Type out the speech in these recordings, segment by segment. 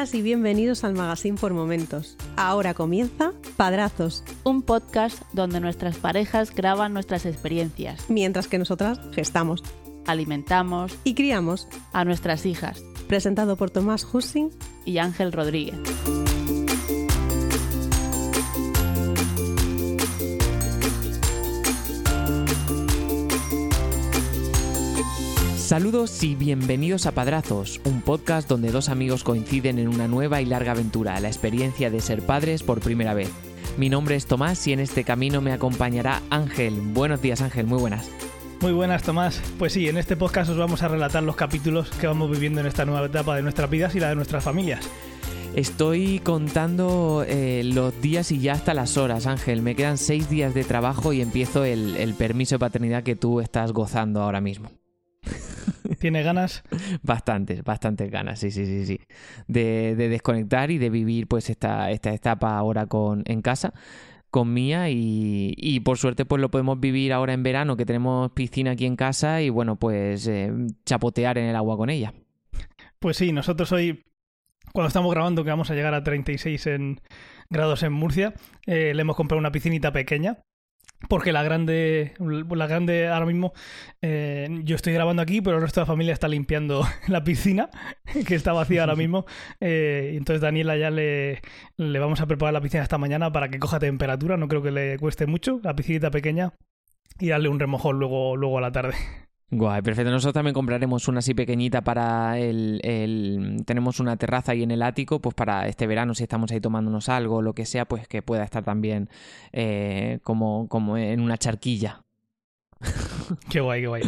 Bienvenidas y bienvenidos al Magazine por Momentos. Ahora comienza Padrazos, un podcast donde nuestras parejas graban nuestras experiencias, mientras que nosotras gestamos, alimentamos y criamos a nuestras hijas. Presentado por Tomás Hussing y Ángel Rodríguez. Saludos y bienvenidos a Padrazos, un podcast donde dos amigos coinciden en una nueva y larga aventura, la experiencia de ser padres por primera vez. Mi nombre es Tomás y en este camino me acompañará Ángel. Buenos días Ángel, muy buenas. Muy buenas Tomás. Pues sí, en este podcast os vamos a relatar los capítulos que vamos viviendo en esta nueva etapa de nuestras vidas y la de nuestras familias. Estoy contando eh, los días y ya hasta las horas, Ángel. Me quedan seis días de trabajo y empiezo el, el permiso de paternidad que tú estás gozando ahora mismo. ¿Tiene ganas? Bastantes, bastantes ganas, sí, sí, sí, sí. De, desconectar y de vivir pues esta, esta etapa ahora con, en casa con Mía y, por suerte pues lo podemos vivir ahora en verano que tenemos piscina aquí en casa y bueno pues eh, chapotear en el agua con ella. Pues sí, nosotros hoy cuando estamos grabando que vamos a llegar a 36 en grados en Murcia, eh, le hemos comprado una piscinita pequeña porque la grande, la grande ahora mismo, eh, yo estoy grabando aquí, pero el resto de la familia está limpiando la piscina, que está vacía ahora mismo. Eh, entonces Daniela ya le, le vamos a preparar la piscina esta mañana para que coja temperatura, no creo que le cueste mucho, la piscinita pequeña, y darle un remojón luego, luego a la tarde. Guay, perfecto. Nosotros también compraremos una así pequeñita para el, el, Tenemos una terraza ahí en el ático, pues para este verano, si estamos ahí tomándonos algo o lo que sea, pues que pueda estar también eh, como, como en una charquilla. Qué guay, qué guay.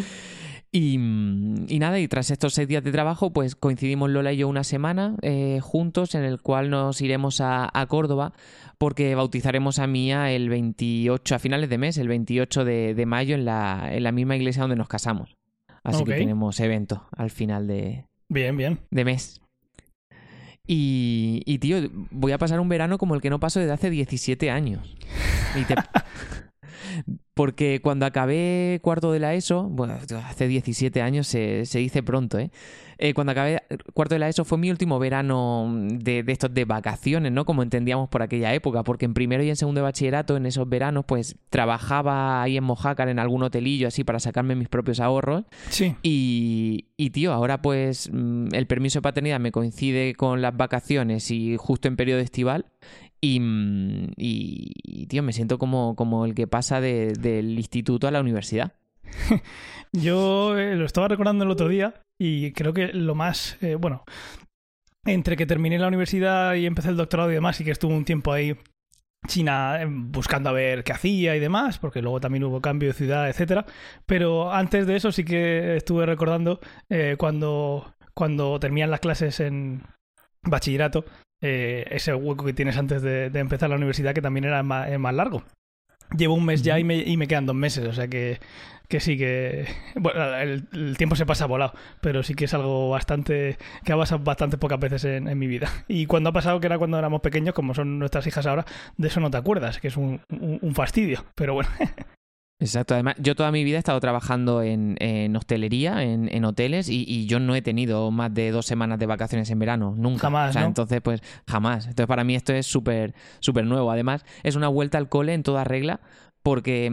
Y, y, nada, y tras estos seis días de trabajo, pues coincidimos Lola y yo una semana eh, juntos en el cual nos iremos a, a, Córdoba porque bautizaremos a Mía el 28, a finales de mes, el 28 de, de mayo en la, en la misma iglesia donde nos casamos. Así que tenemos evento al final de, bien, bien. de mes. Y, y, tío, voy a pasar un verano como el que no paso desde hace 17 años. Y te... Porque cuando acabé cuarto de la ESO, bueno, hace 17 años se, se dice pronto, ¿eh? ¿eh? Cuando acabé cuarto de la ESO fue mi último verano de, de, estos de vacaciones, ¿no? Como entendíamos por aquella época, porque en primero y en segundo de bachillerato, en esos veranos, pues trabajaba ahí en Mojácar en algún hotelillo así para sacarme mis propios ahorros. Sí. Y, y tío, ahora pues mm, el permiso de paternidad me coincide con las vacaciones y justo en periodo estival y, y, tío, me siento como, como el que pasa de, del instituto a la universidad. Yo eh, lo estaba recordando el otro día y creo que lo más, eh, bueno, entre que terminé la universidad y empecé el doctorado y demás, y que estuve un tiempo ahí China eh, buscando a ver qué hacía y demás, porque luego también hubo cambio de ciudad, etcétera. Pero antes de eso sí que estuve recordando cuando, cuando terminan las clases en bachillerato, eh, ese hueco que tienes antes de, de, empezar la universidad, que también era más, más largo. Llevo un mes ya y me, y me, quedan dos meses, o sea que, que sí que... Bueno, el, el, tiempo se pasa volado, pero sí que es algo bastante... que ha pasado bastante pocas veces en, en, mi vida. Y cuando ha pasado, que era cuando éramos pequeños, como son nuestras hijas ahora, de eso no te acuerdas, que es un, un, un fastidio, pero bueno. Exacto, además yo toda mi vida he estado trabajando en, en hostelería, en, en hoteles, y, y, yo no he tenido más de dos semanas de vacaciones en verano, nunca. Jamás, o sea, ¿no? entonces, pues jamás. Entonces, para mí esto es súper, súper nuevo. Además, es una vuelta al cole en toda regla, porque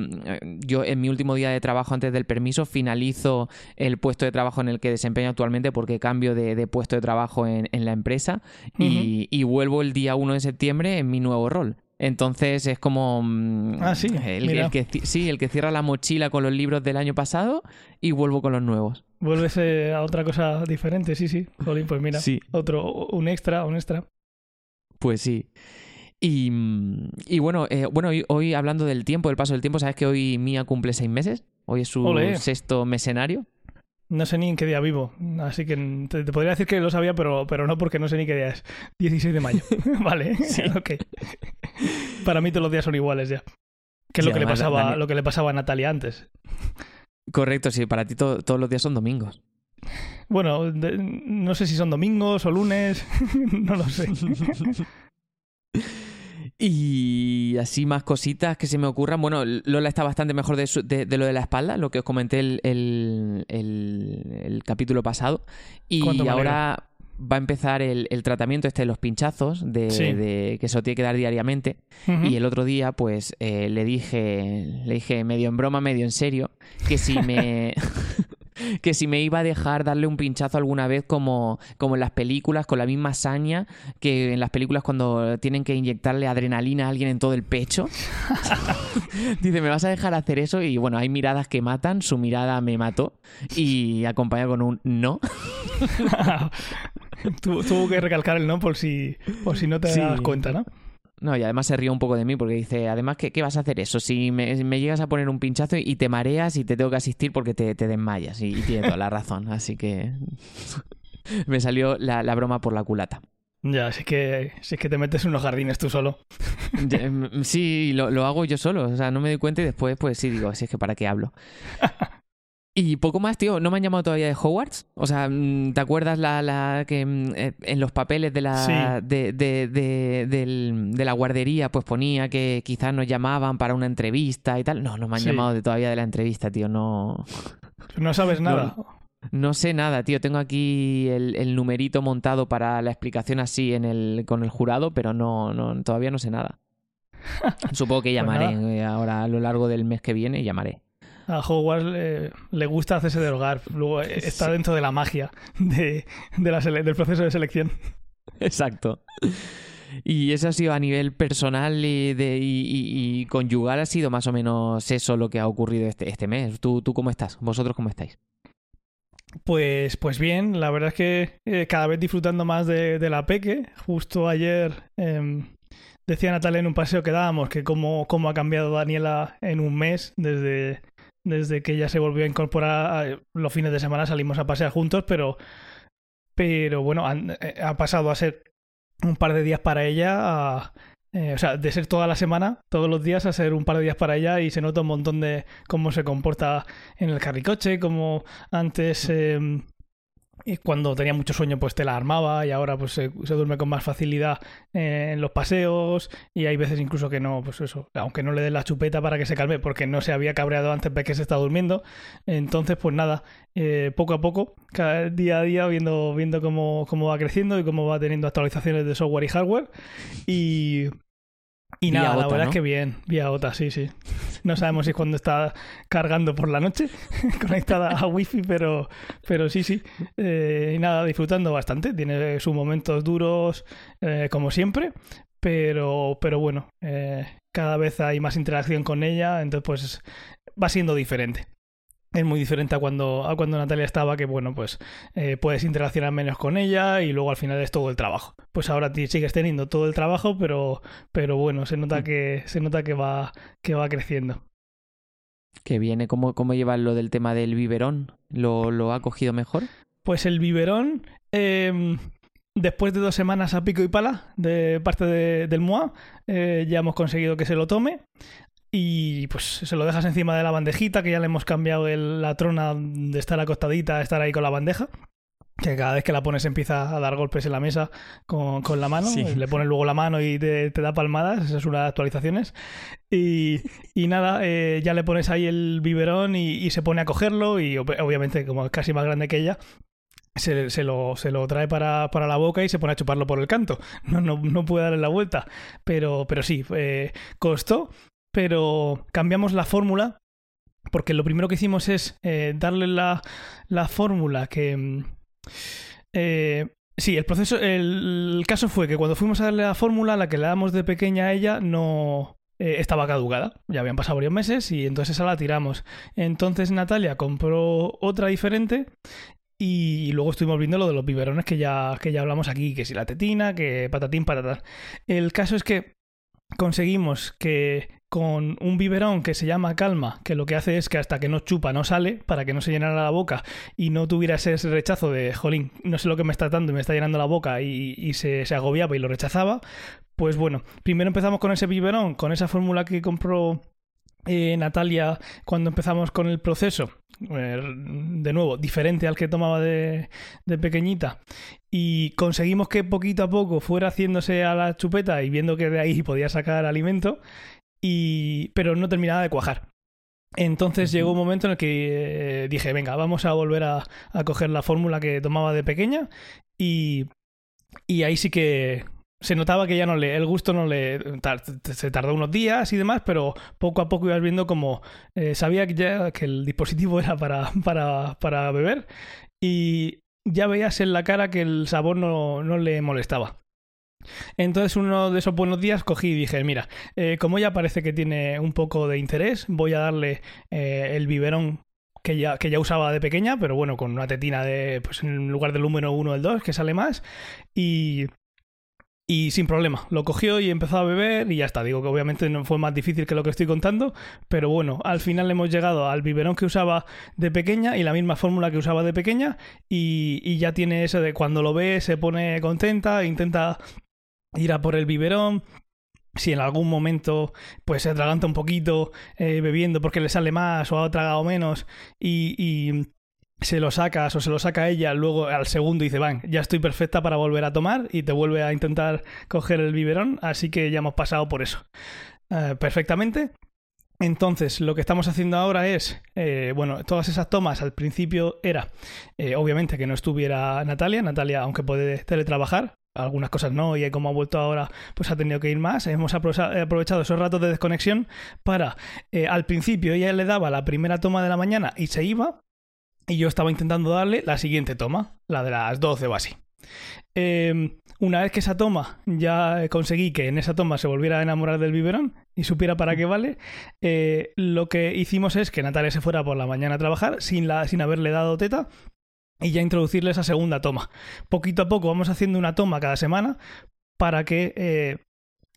yo en mi último día de trabajo antes del permiso finalizo el puesto de trabajo en el que desempeño actualmente porque cambio de, de puesto de trabajo en, en la empresa uh -huh. y, y vuelvo el día 1 de septiembre en mi nuevo rol. Entonces es como ah, sí, el, el, que sí, el que cierra la mochila con los libros del año pasado y vuelvo con los nuevos. Vuelves eh, a otra cosa diferente, sí, sí. Jolín, pues mira, sí. otro, un extra, un extra. Pues sí. Y, y bueno, eh, bueno hoy, hoy, hablando del tiempo, del paso del tiempo, ¿sabes que hoy Mía cumple seis meses? Hoy es su Olé. sexto mesenario. No sé ni en qué día vivo, así que te, te, podría decir que lo sabía, pero, pero no porque no sé ni qué día es. 16 de mayo. vale, ok. Para mí todos los días son iguales ya. Que es sí, lo, que le pasaba, lo que le pasaba a Natalia antes. Correcto, sí, para ti to todos los días son domingos. Bueno, de, no sé si son domingos o lunes, no lo sé. Y así más cositas que se me ocurran. Bueno, Lola está bastante mejor de, su, de, de lo de la espalda, lo que os comenté el, el, el, el capítulo pasado. Y ahora, va a empezar el, el tratamiento este de los pinchazos, de, Sí. de que se lo tiene que dar diariamente. Y el otro día, pues, eh, le dije, le dije medio en broma, medio en serio, que si me. que si me iba a dejar darle un pinchazo alguna vez como, como en las películas, con la misma saña que en las películas cuando tienen que inyectarle adrenalina a alguien en todo el pecho. Dice, ¿me vas a dejar hacer eso? Y bueno, hay miradas que matan, su mirada me mató y acompaña con un no. Tu- tuvo que recalcar el no por si, por si no te Sí. das cuenta, ¿no? No, y además se ríe un poco de mí porque dice, además, ¿qué, qué vas a hacer eso? Si me, me llegas a poner un pinchazo y te mareas y te tengo que asistir porque te, te desmayas. Y, y tiene toda la razón. Así que me salió la, la broma por la culata. Ya, si es que, si es que te metes en unos jardines tú solo. Mm, Sí, lo, lo hago yo solo. O sea, no me doy cuenta y después, pues sí, digo, si es que para qué hablo. Y poco más, tío, no me han llamado todavía de Hogwarts. O sea, mm, ¿te acuerdas la, la que mm, eh, en los papeles de la, Sí. de, de, de, del- de la guardería pues ponía que quizás nos llamaban para una entrevista y tal? No, no me han Sí. llamado de, todavía de la entrevista, tío. No, No sabes nada. no sé nada, tío. Tengo aquí el, el numerito montado para la explicación así en el, con el jurado, pero no, no todavía no sé nada. Supongo que Pues llamaré eh, ahora a lo largo del mes que viene, llamaré. A Hogwarts le gusta hacerse del hogar. Luego está Sí. dentro de la magia de, de la sele- del proceso de selección. Exacto. Y eso ha sido a nivel personal y, de, y, y- y conyugal, ha sido más o menos eso lo que ha ocurrido este, este mes. ¿Tú, ¿Tú cómo estás? ¿Vosotros cómo estáis? Pues, pues bien, la verdad es que eh, cada vez disfrutando más de, de la peque. Justo ayer em, decía Natalia en un paseo que dábamos que cómo, cómo ha cambiado Daniela en un mes desde, desde que ella se volvió a incorporar. a- los fines de semana salimos a pasear juntos, pero, pero bueno, han- eh, ha pasado a ser un par de días para ella a, eh, o sea, de ser toda la semana, todos los días, a ser un par de días para ella y se nota un montón de cómo se comporta en el carricoche, cómo antes eh, cuando tenía mucho sueño pues te la armaba y ahora pues se, duerme con más facilidad eh, en los paseos y hay veces incluso que no, pues eso, aunque no le den la chupeta para que se calme porque no se había cabreado antes de que se está durmiendo. Entonces pues nada, eh, poco a poco, cada día a día viendo, viendo cómo, cómo va creciendo y cómo va teniendo actualizaciones de software y hardware y... Y nada, la verdad ¿no? es que bien, vía OTA, sí, sí. No sabemos si es cuando está cargando por la noche, conectada a wifi, pero, pero sí, sí. Eh, y nada, disfrutando bastante. Tiene sus momentos duros, eh, como siempre, pero, pero bueno, eh, cada vez hay más interacción con ella, entonces pues va siendo diferente. Es muy diferente a cuando, a cuando Natalia estaba, que bueno, pues eh, puedes interaccionar menos con ella y luego al final es todo el trabajo. Pues ahora sigues teniendo todo el trabajo, pero, pero bueno, se nota que, se nota que va, que va creciendo. Que viene, ¿cómo, cómo lo del tema del biberón? ¿Lo, lo ha cogido mejor? Pues el biberón, eh, después de dos semanas a pico y pala de parte de- del MOA, eh, ya hemos conseguido que se lo tome. Y pues se lo dejas encima de la bandejita, que ya le hemos cambiado el- la trona de estar acostadita a estar ahí con la bandeja. Que cada vez que la pones empieza a dar golpes en la mesa con, con la mano. Sí. Le pones luego la mano y te, te da palmadas. Esa es una de las actualizaciones. Y, y nada, eh, ya le pones ahí el biberón y, y se pone a cogerlo. Y ob- obviamente, como es casi más grande que ella, se, se lo, se lo trae para, para la boca y se pone a chuparlo por el canto. No, no, no puede darle la vuelta. Pero, pero sí, eh, costó, pero cambiamos la fórmula. Porque lo primero que hicimos es eh, darle la, la fórmula que. mm, eh, sí, el proceso. El, caso fue que cuando fuimos a darle la fórmula, la que le damos de pequeña a ella, no. eh, estaba caducada, ya habían pasado varios meses y entonces esa la tiramos. Entonces Natalia compró otra diferente y luego estuvimos viendo lo de los biberones que ya, que ya hablamos aquí, que si la tetina, que patatín, patatán. El caso es que conseguimos que con un biberón que se llama Calma, que lo que hace es que hasta que no chupa no sale, para que no se llenara la boca y no tuviera ese rechazo de, jolín, no sé lo que me está dando y me está llenando la boca y, se, agobiaba y lo rechazaba, pues bueno, primero empezamos con ese biberón, con esa fórmula que compró eh, Natalia cuando empezamos con el proceso, eh, de nuevo, diferente al que tomaba de pequeñita, y conseguimos que poquito a poco fuera haciéndose a la chupeta y viendo que de ahí podía sacar alimento, y... pero no terminaba de cuajar. Entonces llegó un momento en el que eh, dije, venga, vamos a volver a, a coger la fórmula que tomaba de pequeña y, y ahí sí que se notaba que ya no le, el gusto no le, tar- se tardó unos días y demás, pero poco a poco ibas viendo como eh, sabía que ya que el dispositivo era para, para, para beber y ya veías en la cara que el sabor no, no le molestaba. Entonces uno de esos buenos días cogí y dije, mira, eh, como ya parece que tiene un poco de interés, voy a darle eh, el biberón que ya, que ya usaba de pequeña, pero bueno, con una tetina de, pues en lugar del número 1 el 2, que sale más, y, y sin problema, lo cogió y empezó a beber y ya está. Digo que obviamente no fue más difícil que lo que estoy contando, pero bueno, al final hemos llegado al biberón que usaba de pequeña y la misma fórmula que usaba de pequeña y, ya tiene eso de cuando lo ve se pone contenta, intenta ir a por el biberón. Si en algún momento pues se atraganta un poquito eh, bebiendo porque le sale más o ha tragado menos y, se lo sacas o se lo saca ella, luego al segundo dice, van, ya estoy perfecta para volver a tomar y te vuelve a intentar coger el biberón, así que ya hemos pasado por eso. Eh, perfectamente. Entonces, lo que estamos haciendo ahora es, eh, bueno, todas esas tomas al principio era, obviamente, que no estuviera Natalia. Natalia, aunque puede teletrabajar, algunas cosas no, y como ha vuelto ahora, pues ha tenido que ir más. Hemos aprovecha- aprovechado esos ratos de desconexión para, eh, al principio ella le daba la primera toma de la mañana y se iba, y yo estaba intentando darle la siguiente toma, la de las 12 o así. Eh, una vez que esa toma ya conseguí que en esa toma se volviera a enamorar del biberón y supiera para qué vale, eh, lo que hicimos es que Natalia se fuera por la mañana a trabajar sin, la, sin haberle dado teta y ya introducirle esa segunda toma. Poquito a poco vamos haciendo una toma cada semana para que eh,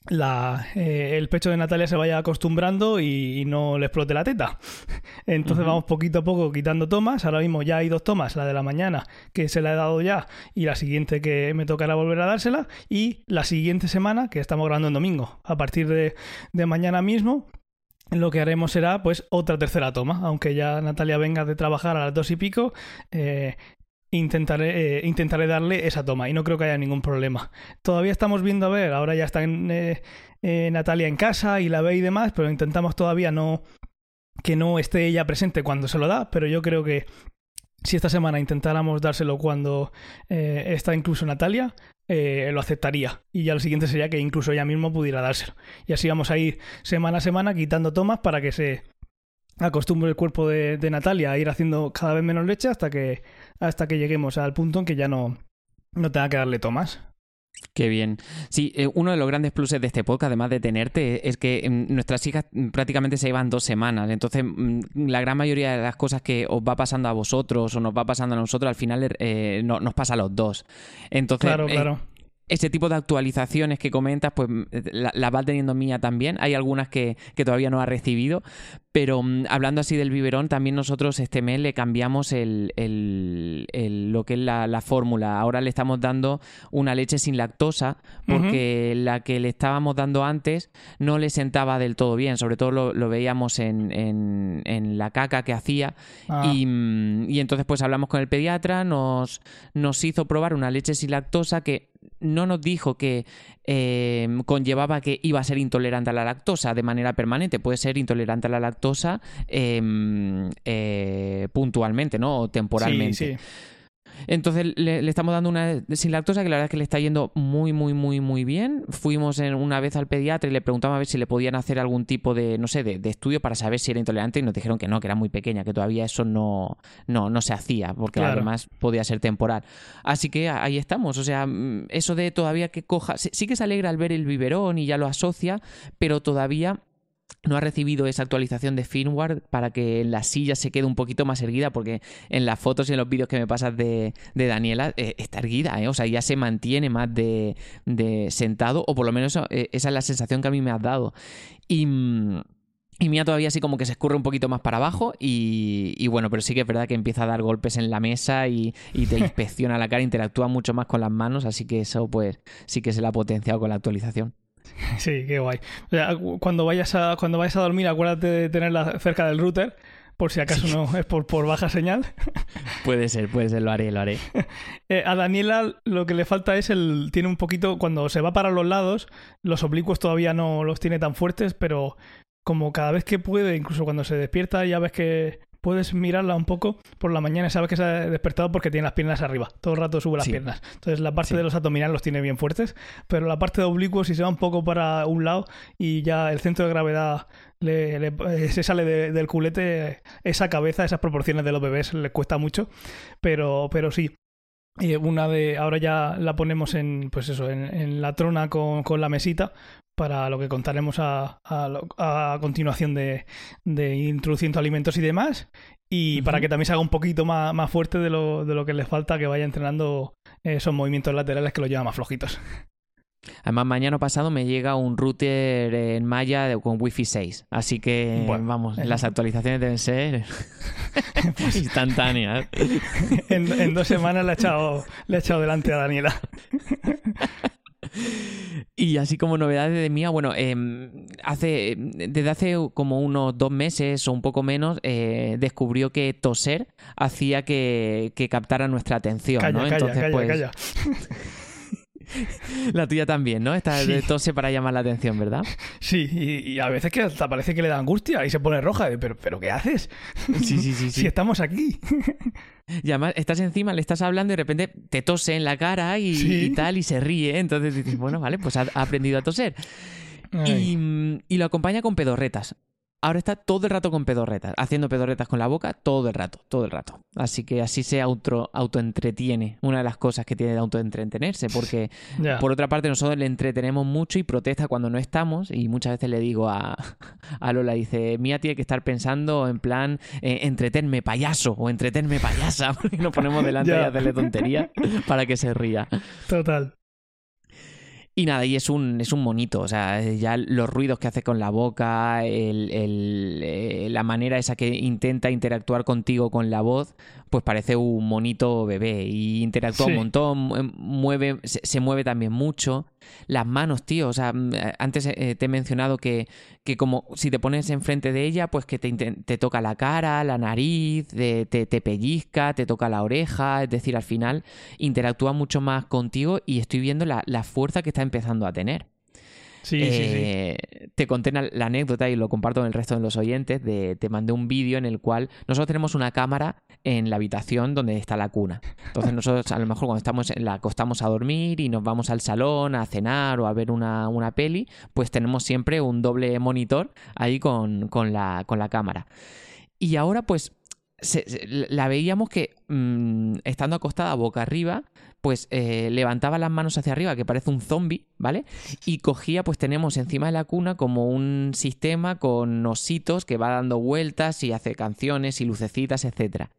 la, eh, el pecho de Natalia se vaya acostumbrando y, y no le explote la teta. Entonces vamos poquito a poco quitando tomas. Ahora mismo ya hay dos tomas, la de la mañana que se la he dado ya y la siguiente que me tocará volver a dársela y la siguiente semana que estamos grabando en domingo. A partir de, de mañana mismo lo que haremos será pues otra tercera toma, aunque ya Natalia venga de trabajar a las dos y pico, eh, intentaré, eh, intentaré darle esa toma y no creo que haya ningún problema. Todavía estamos viendo a ver, ahora ya está en, eh, Natalia en casa y la ve y demás, pero intentamos todavía no que no esté ella presente cuando se lo da, pero yo creo que si esta semana intentáramos dárselo cuando está incluso Natalia, eh, lo aceptaría. Y ya lo siguiente sería que incluso ella misma pudiera dárselo. Y así vamos a ir semana a semana quitando tomas para que se acostumbre el cuerpo de, de Natalia a ir haciendo cada vez menos leche hasta que, hasta que lleguemos al punto en que ya no, no tenga que darle tomas. Qué bien. Sí, eh, uno de los grandes pluses de este podcast, además de tenerte, es que mm, nuestras hijas mm, prácticamente se llevan dos semanas. Entonces, mm, la gran mayoría de las cosas que os va pasando a vosotros o nos va pasando a nosotros, al final eh, no- nos pasa a los dos. Entonces, Claro, eh, ese tipo de actualizaciones que comentas, pues la- las va teniendo mía también. Hay algunas que, que todavía no ha recibido, pero mm, hablando así del biberón, también nosotros este mes le cambiamos el, el- el- lo que es la, la fórmula. Ahora le estamos dando una leche sin lactosa, porque la que le estábamos dando antes no le sentaba del todo bien. Sobre todo lo, lo veíamos en, en- en la caca que hacía. Ah, Y, mm, y entonces pues hablamos con el pediatra, nos, nos hizo probar una leche sin lactosa que no nos dijo que eh, conllevaba que iba a ser intolerante a la lactosa de manera permanente. Puede ser intolerante a la lactosa eh, eh, puntualmente, ¿no? O temporalmente. Sí, sí. Entonces le, le estamos dando una sin lactosa que la verdad es que le está yendo muy, muy, muy, muy bien. Fuimos en, una vez al pediatra y le preguntamos a ver si le podían hacer algún tipo de, no sé, de, de estudio para saber si era intolerante y nos dijeron que no, que era muy pequeña, que todavía eso no, no, no se hacía, porque Claro. además podía ser temporal. Así que ahí estamos. O sea, mm, eso de todavía que coja, sí, sí que se alegra al ver el biberón y ya lo asocia, pero todavía no ha recibido esa actualización de firmware para que la silla se quede un poquito más erguida, porque en las fotos y en los vídeos que me pasas de, de Daniela eh, está erguida, ¿eh? o sea, ya se mantiene más de, de sentado, o por lo menos eh, esa es la sensación que a mí me has dado. Y. y mía todavía así como que se escurre un poquito más para abajo y, y bueno, pero sí que es verdad que empieza a dar golpes en la mesa y, y te inspecciona la cara, interactúa mucho más con las manos, así que eso pues sí que se la ha potenciado con la actualización. Sí, qué guay. O sea, cu- cuando vayas a, cuando vayas a dormir, acuérdate de tenerla cerca del router, por si acaso no es por, por baja señal. Puede ser, puede ser, lo haré, lo haré. Eh, a Daniela lo que le falta es el. Tiene un poquito. Cuando se va para los lados, los oblicuos todavía no los tiene tan fuertes, pero como cada vez que puede, incluso cuando se despierta, ya ves que puedes mirarla un poco por la mañana y sabes que se ha despertado porque tiene las piernas arriba. Todo el rato sube las Sí. piernas. Entonces la parte Sí. de los abdominales los tiene bien fuertes, pero la parte de oblicuos si se va un poco para un lado y ya el centro de gravedad le, le- eh, se sale de- del culete, esa cabeza, esas proporciones de los bebés les cuesta mucho, pero, pero sí. Y una de ahora ya la ponemos en pues eso en, en la trona con, con la mesita para lo que contaremos a, a lo- a continuación de, de introduciendo alimentos y demás y para que también se haga un poquito más, más fuerte de lo, de lo que les falta que vaya entrenando esos movimientos laterales que lo lleva más flojitos Además, mañana pasado me llega un router en Maya con Wi-Fi 6. Así que, Bueno, vamos, eh. las actualizaciones deben ser instantáneas. en, en dos semanas le ha echado le ha echado delante a Daniela Y así como novedades de mía, bueno, em, hace, desde hace como unos dos meses o un poco menos, eh, descubrió que toser hacía que, que captara nuestra atención, calla ¿no? calla Entonces, calla pues, la tuya también, ¿no? Esta Sí. de tose para llamar la atención, ¿verdad? sí y, y a veces que hasta parece que le da angustia y se pone roja de, pero pero qué haces Sí, sí, sí, si sí. estamos aquí Y además estás encima, le estás hablando y de repente te tose en la cara y, Sí. y tal y se ríe. Entonces dices, bueno, vale, pues ha, ha aprendido a toser. Y, y lo acompaña con pedorretas. Ahora está todo el rato con pedorretas, haciendo pedorretas con la boca todo el rato, todo el rato. Así que así se auto, autoentretiene. Una de las cosas que tiene de autoentretenerse, porque por otra parte nosotros le entretenemos mucho y protesta cuando no estamos. Y muchas veces le digo a, a Lola, dice, Mía tiene que estar pensando en plan, eh, entretenme payaso o entretenme payasa, porque nos ponemos delante Ya. y hacerle tonterías para que se ría. total Y nada, y es un, es un monito, o sea, eh, ya los ruidos que hace con la boca, el, el, eh, la manera esa que intenta interactuar contigo con la voz, pues parece un monito bebé y interactúa Sí. un montón, mu- mueve, se, se mueve también mucho. Las manos, tío, o sea, mm, eh, antes eh, te he mencionado que, que como si te pones enfrente de ella, pues que te, te toca la cara, la nariz, de- te, te pellizca, te toca la oreja, es decir, al final interactúa mucho más contigo y estoy viendo la, la fuerza que está empezando a tener. Sí sí Eh, Te conté la, anécdota y lo comparto con el resto de los oyentes. Te mandé un vídeo en el cual nosotros tenemos una cámara en la habitación donde está la cuna. Entonces nosotros a lo mejor cuando estamos la acostamos a dormir y nos vamos al salón a cenar o a ver una, una peli, pues tenemos siempre un doble monitor ahí con, con la, con la cámara. Y ahora pues la veíamos que mm, estando acostada boca arriba, pues eh, levantaba las manos hacia arriba, que parece un zombie, ¿vale? Y cogía, pues tenemos encima de la cuna como un sistema con ositos que va dando vueltas y hace canciones y lucecitas, etcétera.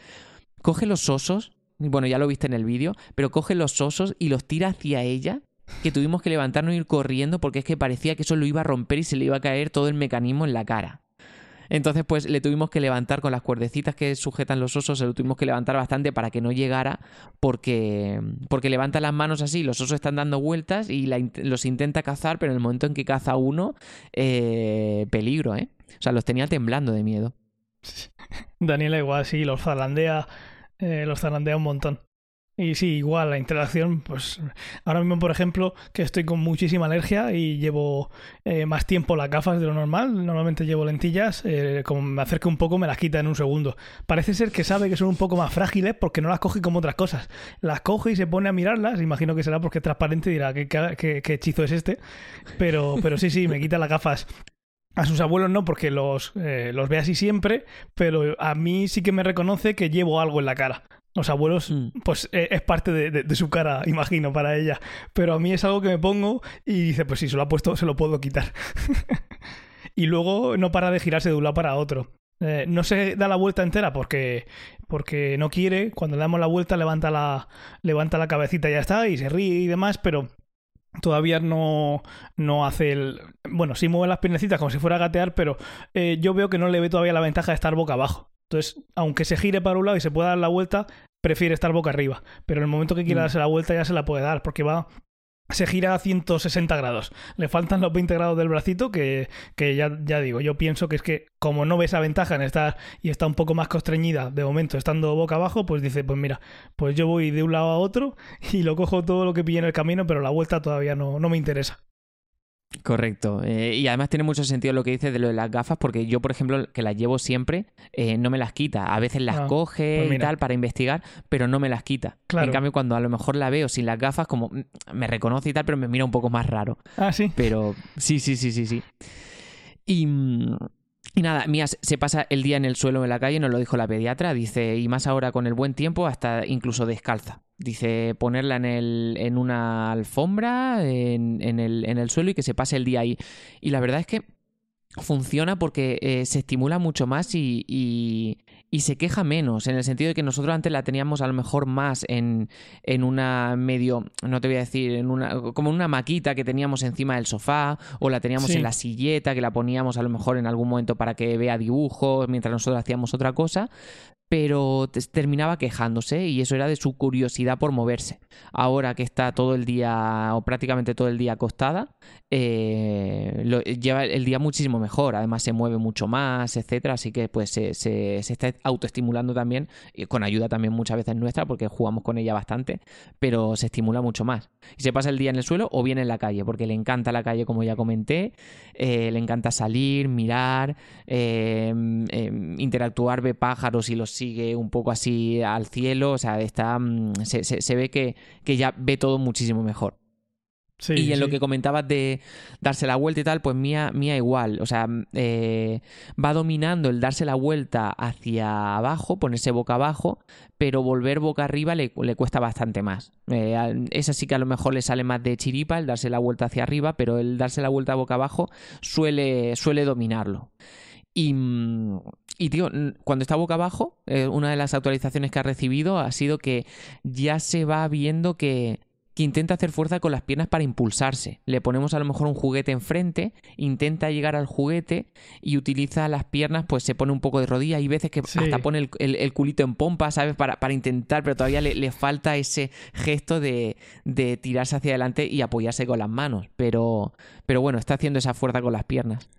Coge los osos, bueno, ya lo viste en el vídeo, pero coge los osos y los tira hacia ella, que tuvimos que levantarnos y ir corriendo porque es que parecía que eso lo iba a romper y se le iba a caer todo el mecanismo en la cara. Entonces, pues le tuvimos que levantar con las cuerdecitas que sujetan los osos, se lo tuvimos que levantar bastante para que no llegara, porque, porque levanta las manos así, los osos están dando vueltas y los intenta cazar, pero en el momento en que caza uno, eh, peligro, ¿eh? O sea, los tenía temblando de miedo. Daniela igual sí los zalandea eh, los zalandea un montón y sí igual la interacción pues ahora mismo por ejemplo que estoy con muchísima alergia y llevo eh, más tiempo las gafas de lo normal normalmente llevo lentillas eh, como me acerque un poco me las quita en un segundo. Parece ser que sabe que son un poco más frágiles porque no las coge como otras cosas. Las coge y se pone a mirarlas imagino que será porque es transparente y dirá qué, qué- qué hechizo es este pero pero sí sí me quita las gafas. A sus abuelos no, porque los, eh, los ve así siempre, pero a mí sí que me reconoce que llevo algo en la cara. Los abuelos, Mm. pues eh, es parte de, de- de su cara, imagino, para ella. Pero a mí es algo que me pongo y dice, pues si se lo ha puesto, se lo puedo quitar. y luego no para de girarse de un lado para otro. Eh, no se da la vuelta entera porque, porque no quiere. Cuando le damos la vuelta levanta la, levanta la cabecita y ya está, y se ríe y demás, pero todavía no, no hace el... Bueno, sí mueve las piernecitas como si fuera a gatear, pero eh, yo veo que no le ve todavía la ventaja de estar boca abajo. Entonces, aunque se gire para un lado y se pueda dar la vuelta, prefiere estar boca arriba. Pero en el momento que quiera Mm. darse la vuelta ya se la puede dar, porque va... Se gira a 160 grados. Le faltan los 20 grados del bracito que, que ya, ya digo, yo pienso que es que como no ve esa ventaja en estar y está un poco más constreñida de momento estando boca abajo, pues dice, pues mira, pues yo voy de un lado a otro y lo cojo todo lo que pille en el camino, pero la vuelta todavía no, no me interesa. Correcto. Eh, y además tiene mucho sentido lo que dices de lo de las gafas, porque yo, por ejemplo, que las llevo siempre, eh, no me las quita. A veces las Ah, coge pues y tal para investigar, pero no me las quita. Claro. En cambio, cuando a lo mejor la veo sin las gafas, como mm, me reconoce y tal, pero me mira un poco más raro. Ah, sí. Pero sí, sí, sí, sí, sí. Y, mm, y nada, Mía se- se pasa el día en el suelo en la calle, nos lo dijo la pediatra, dice, y más ahora con el buen tiempo, hasta incluso descalza. Dice ponerla en, el, en una alfombra, en, en el, en el suelo y que se pase el día ahí. Y la verdad es que funciona porque eh, se estimula mucho más y, y- y se queja menos, en el sentido de que nosotros antes la teníamos a lo mejor más en, en una medio, no te voy a decir, en una, como en una maquita que teníamos encima del sofá, o la teníamos Sí. en la silleta, que la poníamos a lo mejor en algún momento para que vea dibujos mientras nosotros hacíamos otra cosa, pero te- terminaba quejándose y eso era de su curiosidad por moverse. Ahora que está todo el día o prácticamente todo el día acostada, eh, lleva el día muchísimo mejor. Además se mueve mucho más, etcétera. Así que pues se, está autoestimulando también, con ayuda también muchas veces nuestra, porque jugamos con ella bastante, pero se estimula mucho más. Y se pasa el día en el suelo o bien en la calle, porque le encanta la calle, como ya comenté, eh, le encanta salir, mirar, eh, interactuar, ve pájaros y los sigue un poco así al cielo, o sea, está, mm, se, se- se ve que, que ya ve todo muchísimo mejor. Sí, y en lo que comentabas de darse la vuelta y tal, pues mía, mía igual. O sea, mm, eh, va dominando el darse la vuelta hacia abajo, ponerse boca abajo, pero volver boca arriba le, le cuesta bastante más. Eh, esa sí que a lo mejor le sale más de chiripa, el darse la vuelta hacia arriba, pero el darse la vuelta boca abajo suele, suele dominarlo. Y, mm, y tío, cuando está boca abajo, eh, una de las actualizaciones que ha recibido ha sido que ya se va viendo que, que intenta hacer fuerza con las piernas para impulsarse. Le ponemos a lo mejor un juguete enfrente, intenta llegar al juguete y utiliza las piernas, pues se pone un poco de rodilla. Hay veces que Sí. hasta pone el, el- el culito en pompa, ¿sabes? Para, para intentar, pero todavía le, le falta ese gesto de, de tirarse hacia adelante y apoyarse con las manos. Pero, pero bueno, está haciendo esa fuerza con las piernas.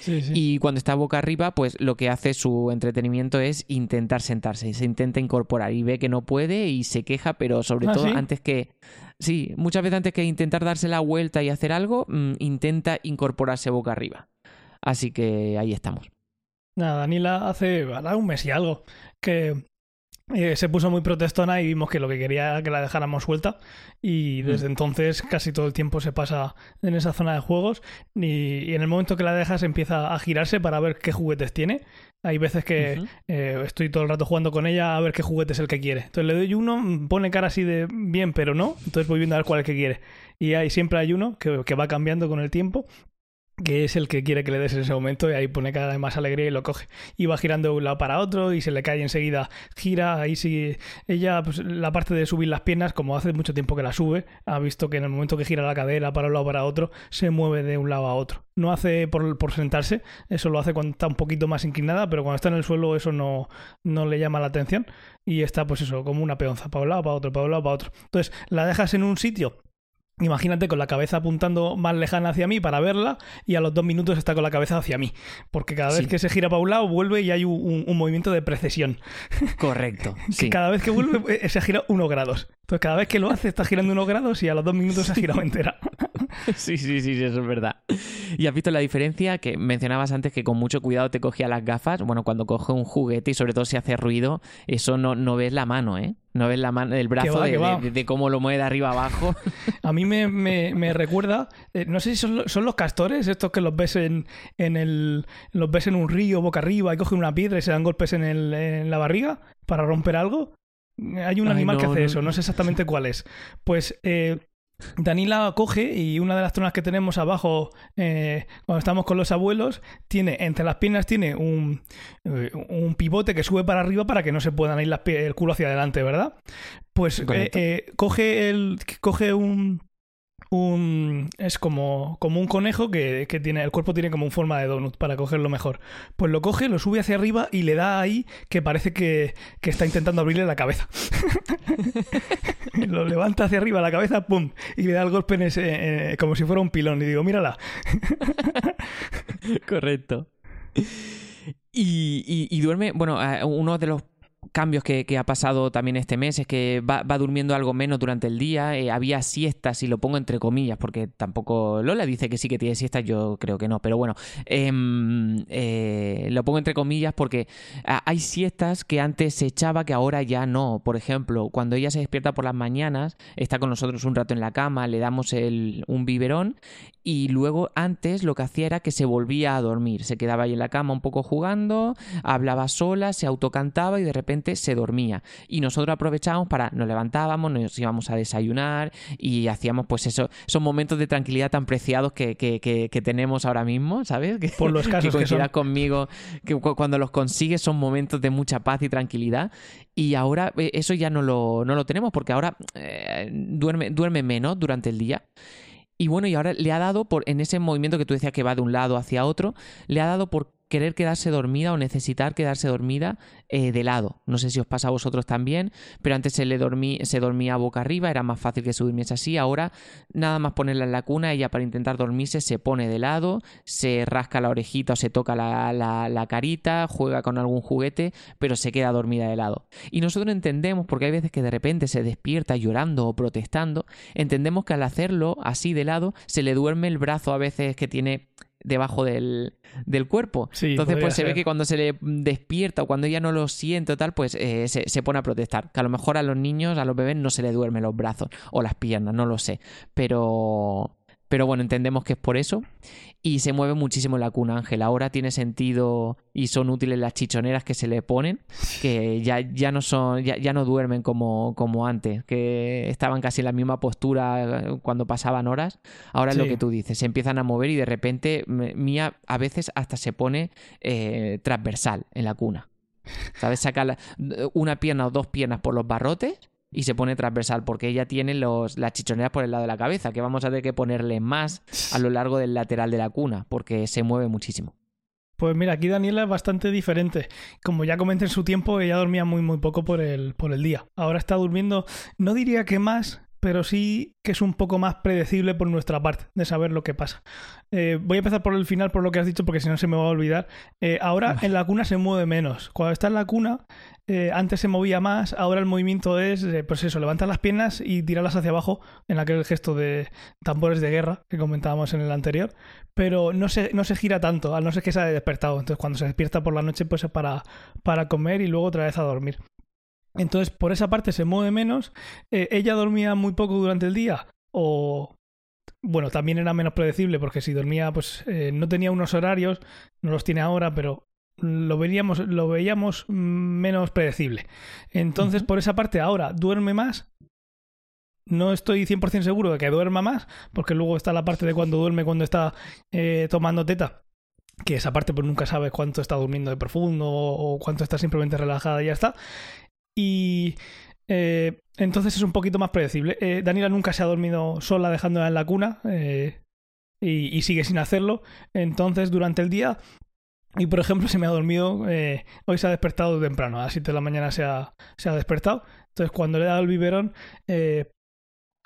Sí, sí. Y cuando está boca arriba, pues lo que hace su entretenimiento es intentar sentarse. y Se intenta incorporar y ve que no puede y se queja, pero sobre ¿Ah, todo sí? antes que... Sí, muchas veces antes que intentar darse la vuelta y hacer algo, mm, intenta incorporarse boca arriba. Así que ahí estamos. Nada, Danila hace un mes y algo que eh, se puso muy protestona y vimos que lo que quería era que la dejáramos suelta y desde entonces casi todo el tiempo se pasa en esa zona de juegos y, y en el momento que la dejas empieza a girarse para ver qué juguetes tiene. Hay veces que eh, estoy todo el rato jugando con ella a ver qué juguete es el que quiere. Entonces le doy uno, mm, pone cara así de bien, pero no. Entonces voy viendo a ver cuál es el que quiere. Y hay, siempre hay uno que, que va cambiando con el tiempo que es el que quiere que le des en ese momento y ahí pone cada vez más alegría y lo coge. Y va girando de un lado para otro y se le cae enseguida. Gira, ahí sí. Ella, pues la parte de subir las piernas, como hace mucho tiempo que la sube, ha visto que en el momento que gira la cadera para un lado para otro, se mueve de un lado a otro. No hace por, por sentarse, eso lo hace cuando está un poquito más inclinada, pero cuando está en el suelo eso no, no le llama la atención. Y está pues eso, como una peonza, para un lado, para otro, para un lado, para otro. Entonces, la dejas en un sitio Imagínate con la cabeza apuntando más lejana hacia mí para verla y a los dos minutos está con la cabeza hacia mí. Porque cada vez que se gira para un lado vuelve y hay un, un- un movimiento de precesión. Correcto. Que Sí. cada vez que vuelve eh, se gira unos grados. Entonces cada vez que lo hace está girando unos grados y a los dos minutos se ha girado entera. Sí, sí, sí, sí, eso es verdad. ¿Y has visto la diferencia que mencionabas antes que con mucho cuidado te cogía las gafas? Bueno, cuando coge un juguete y sobre todo si hace ruido, eso no, no ves la mano, ¿eh? No ves la mano, el brazo va, de, cómo lo mueve de arriba abajo. A mí me, me- me recuerda, eh, no sé si son, son los castores, estos que los ves en, en el, los ves en un río boca arriba y cogen una piedra y se dan golpes en, el, en la barriga para romper algo. Hay un Ay, animal que hace no. eso, no sé exactamente cuál es. Pues eh, Danila coge y una de las zonas que tenemos abajo eh, cuando estamos con los abuelos tiene entre las piernas tiene un, eh, un pivote que sube para arriba para que no se puedan ir las el culo hacia adelante, ¿verdad? Pues eh, coge el coge un un es como, como un conejo que, que tiene el cuerpo tiene como un forma de donut para cogerlo mejor. Pues lo coge, lo sube hacia arriba y le da ahí que parece que, que está intentando abrirle la cabeza. lo levanta hacia arriba la cabeza, pum, y le da el golpe en ese, eh, como si fuera un pilón. Y digo, mírala. Correcto. Y, y- duerme, bueno, uno de los cambios que, ha pasado también este mes es que va, durmiendo algo menos durante el día. Eh, había siestas, y lo pongo entre comillas, porque tampoco Lola dice que sí que tiene siestas, yo creo que no, pero bueno, em, eh, lo pongo entre comillas porque hay siestas que antes se echaba que ahora ya no. Por ejemplo, cuando ella se despierta por las mañanas, está con nosotros un rato en la cama, le damos un biberón y luego antes lo que hacía era que se volvía a dormir, se quedaba ahí en la cama un poco jugando, hablaba sola, se autocantaba y de repente se dormía. Y nosotros aprovechábamos para, nos levantábamos, nos íbamos a desayunar y hacíamos pues eso, esos momentos de tranquilidad tan preciados que, que, que, tenemos ahora mismo, ¿sabes? Que, Por los casos que, que conmigo, que cuando los consigues son momentos de mucha paz y tranquilidad. Y ahora eh, eso ya no lo, no lo tenemos porque ahora eh, duerme, duerme menos durante el día. Y bueno, y ahora le ha dado por, en ese movimiento que tú decías que va de un lado hacia otro, le ha dado por querer quedarse dormida o necesitar quedarse dormida eh, de lado. No sé si os pasa a vosotros también, pero antes se le se dormía boca arriba, era más fácil que se durmiese así. Ahora, nada más ponerla en la cuna, ella para intentar dormirse se pone de lado, se rasca la orejita o se toca la, la, la carita, juega con algún juguete, pero se queda dormida de lado. Y nosotros entendemos, porque hay veces que de repente se despierta llorando o protestando, entendemos que al hacerlo así de lado, se le duerme el brazo a veces que tiene debajo del, del cuerpo. Entonces, pues se ve que cuando se le despierta o cuando ella no lo siente o tal, pues eh, se, se, pone a protestar. Que a lo mejor a los niños, a los bebés, no se le duermen los brazos o las piernas, no lo sé. Pero. Pero bueno, entendemos que es por eso y se mueve muchísimo la cuna Ángel. Ahora tiene sentido y son útiles las chichoneras que se le ponen, que ya, ya no son, ya, ya no duermen como, como antes, que estaban casi en la misma postura eh, cuando pasaban horas. Ahora es lo que tú dices, se empiezan a mover y de repente Mía a veces hasta se pone eh, transversal en la cuna. ¿Sabes? Saca una pierna o dos piernas por los barrotes y se pone transversal porque ella tiene los, las chichoneras por el lado de la cabeza, que vamos a tener que ponerle más a lo largo del lateral de la cuna porque se mueve muchísimo. Pues mira, aquí Daniela es bastante diferente. Como ya comenté en su tiempo, ella dormía muy muy poco por el, por el día. Ahora está durmiendo, no diría que más, pero sí que es un poco más predecible por nuestra parte de saber lo que pasa. Eh, voy a empezar por el final, por lo que has dicho, porque si no se me va a olvidar. Eh, ahora en la cuna se mueve menos. Cuando está en la cuna, eh, antes se movía más, ahora el movimiento es, pues eso, levantar las piernas y tirarlas hacia abajo, en aquel gesto de tambores de guerra que comentábamos en el anterior, pero no se, no se gira tanto, a no ser que se haya despertado. Entonces cuando se despierta por la noche, pues es para, para comer y luego otra vez a dormir. Entonces, por esa parte se mueve menos. Eh, ella dormía muy poco durante el día o... Bueno, también era menos predecible porque si dormía, pues eh, no tenía unos horarios, no los tiene ahora, pero lo veíamos, lo veíamos menos predecible. Entonces, por esa parte, ahora duerme más. No estoy 100% seguro de que duerma más, porque luego está la parte de cuando duerme, cuando está eh, tomando teta, que esa parte pues nunca sabes cuánto está durmiendo de profundo o cuánto está simplemente relajada y ya está. Y eh, entonces es un poquito más predecible. Eh, Daniela nunca se ha dormido sola dejándola en la cuna eh, y, y, sigue sin hacerlo. Entonces durante el día, y por ejemplo se me ha dormido, hoy se ha despertado temprano, a las 7 de la mañana se ha, se ha despertado. Entonces cuando le he dado el biberón,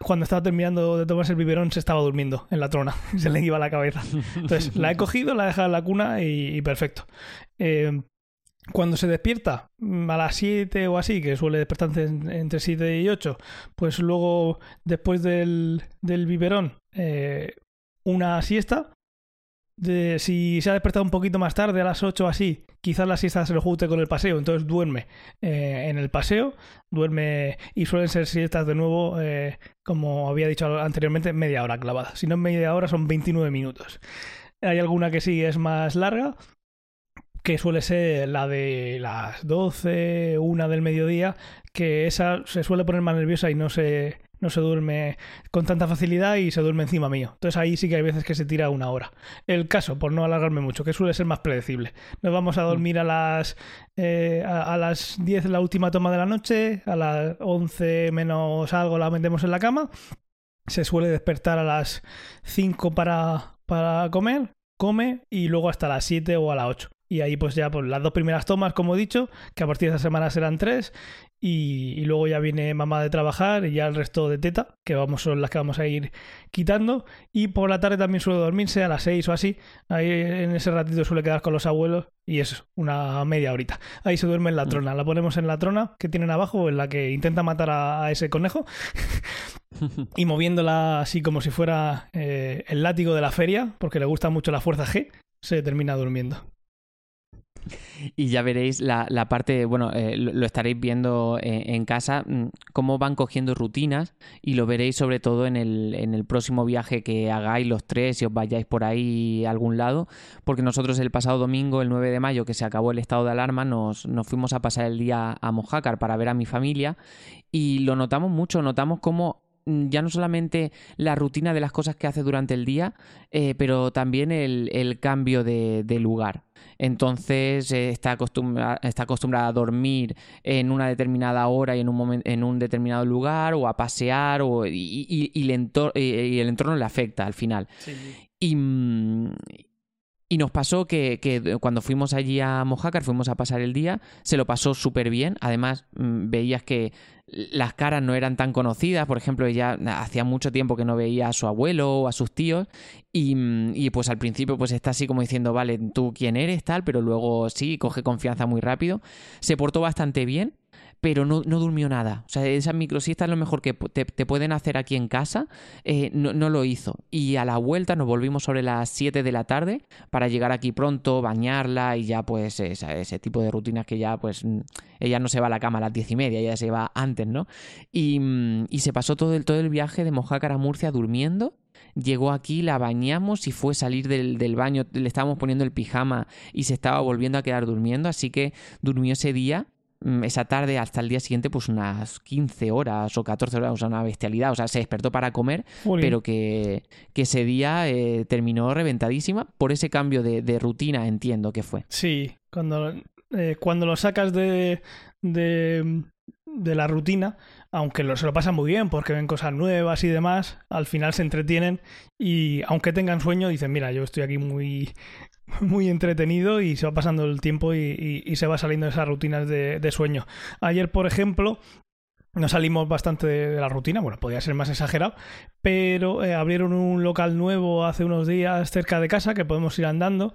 cuando estaba terminando de tomarse el biberón se estaba durmiendo en la trona, se le iba la cabeza. Entonces la he cogido, la he dejado en la cuna y, y perfecto. Eh, cuando se despierta mm, a las 7 o así, que suele despertarse entre 7 y 8, pues luego, después del, del biberón, eh, una siesta. Si se ha despertado un poquito más tarde, a las 8 o así, quizás la siesta se lo junte con el paseo, entonces duerme eh, en el paseo, duerme y suelen ser siestas de nuevo, eh, como había dicho anteriormente, media hora clavada. Si no es media hora, son 29 minutos. Hay alguna que sí es más larga, que suele ser la de las 12, una del mediodía, que esa se suele poner más nerviosa y no se, no se duerme con tanta facilidad y se duerme encima mío. Entonces ahí sí que hay veces que se tira una hora. El caso, por no alargarme mucho, que suele ser más predecible. Nos vamos a mm. dormir a las, eh, a, las 10 la última toma de la noche, a las 11 menos algo la metemos en la cama. Se suele despertar a las 5 para, para comer come y luego hasta las 7 o a las 8. Y ahí pues ya pues las dos primeras tomas, como he dicho, que a partir de esta semana serán tres, y, y, luego ya viene mamá de trabajar y ya el resto de teta, que vamos son las que vamos a ir quitando. Y por la tarde también suele dormirse a las seis o así. Ahí en ese ratito suele quedar con los abuelos y es una media horita. Ahí se duerme en la trona. La ponemos en la trona que tienen abajo, en la que intenta matar a, a ese conejo. y moviéndola así como si fuera eh, el látigo de la feria, porque le gusta mucho la fuerza G, se termina durmiendo. Y ya veréis la, la parte, bueno, eh, lo, estaréis viendo en, en, casa, mm, cómo van cogiendo rutinas y lo veréis sobre todo en el, en el próximo viaje que hagáis los tres y os vayáis por ahí a algún lado, porque nosotros el pasado domingo, el 9 de mayo, que se acabó el estado de alarma, nos, nos fuimos a pasar el día a Mojácar para ver a mi familia y lo notamos mucho, notamos cómo ya no solamente la rutina de las cosas que hace durante el día, eh, pero también el, el cambio de, de, lugar. Entonces eh, está, acostumbrada, está acostumbrada a dormir en una determinada hora y en un, momento, en un determinado lugar o a pasear o, y, y, y, el entor y, el entorno le afecta al final. Sí. Y, y nos pasó que, que, cuando fuimos allí a Mojácar, fuimos a pasar el día, se lo pasó súper bien. Además, mmm, veías que las caras no eran tan conocidas. Por ejemplo, ella hacía mucho tiempo que no veía a su abuelo o a sus tíos. Y, y, pues al principio pues está así como diciendo, vale, tú quién eres, tal, pero luego sí, coge confianza muy rápido. Se portó bastante bien pero no, no, durmió nada. O sea, esas microsiestas lo mejor que te, te pueden hacer aquí en casa, eh, no, no, lo hizo. Y a la vuelta nos volvimos sobre las 7 de la tarde para llegar aquí pronto, bañarla y ya pues ese tipo de rutinas que ya pues ella no se va a la cama a las 10 y media, ella se va antes, ¿no? Y, y se pasó todo el, todo el viaje de Mojácar a Murcia durmiendo llegó aquí, la bañamos y fue salir del, del, baño, le estábamos poniendo el pijama y se estaba volviendo a quedar durmiendo, así que durmió ese día mm, esa tarde hasta el día siguiente pues unas 15 horas o 14 horas, o sea, una bestialidad, o sea, se despertó para comer, pero que, que, ese día eh, terminó reventadísima por ese cambio de, de, rutina, entiendo que fue. Sí, cuando, eh, cuando lo sacas de, de, de la rutina, aunque lo, se lo pasan muy bien porque ven cosas nuevas y demás, al final se entretienen y aunque tengan sueño dicen, mira, yo estoy aquí muy, muy entretenido y se va pasando el tiempo y, se va saliendo de esas rutinas de, sueño. Ayer, por ejemplo, nos salimos bastante de, la rutina, bueno, podía ser más exagerado, pero eh, abrieron un local nuevo hace unos días cerca de casa que podemos ir andando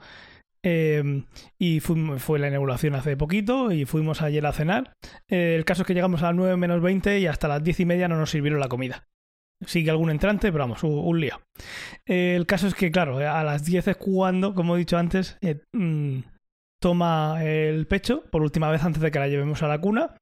eh, y fue, fue, la inauguración hace poquito y fuimos ayer a cenar. Eh, el caso es que llegamos a las 9 menos 20 y hasta las 10 y media no nos sirvieron la comida. Sigue algún entrante, pero vamos, un, un lío. Eh, el caso es que, claro, a las 10 es cuando, como he dicho antes, mmm, toma el pecho por última vez antes de que la llevemos a la cuna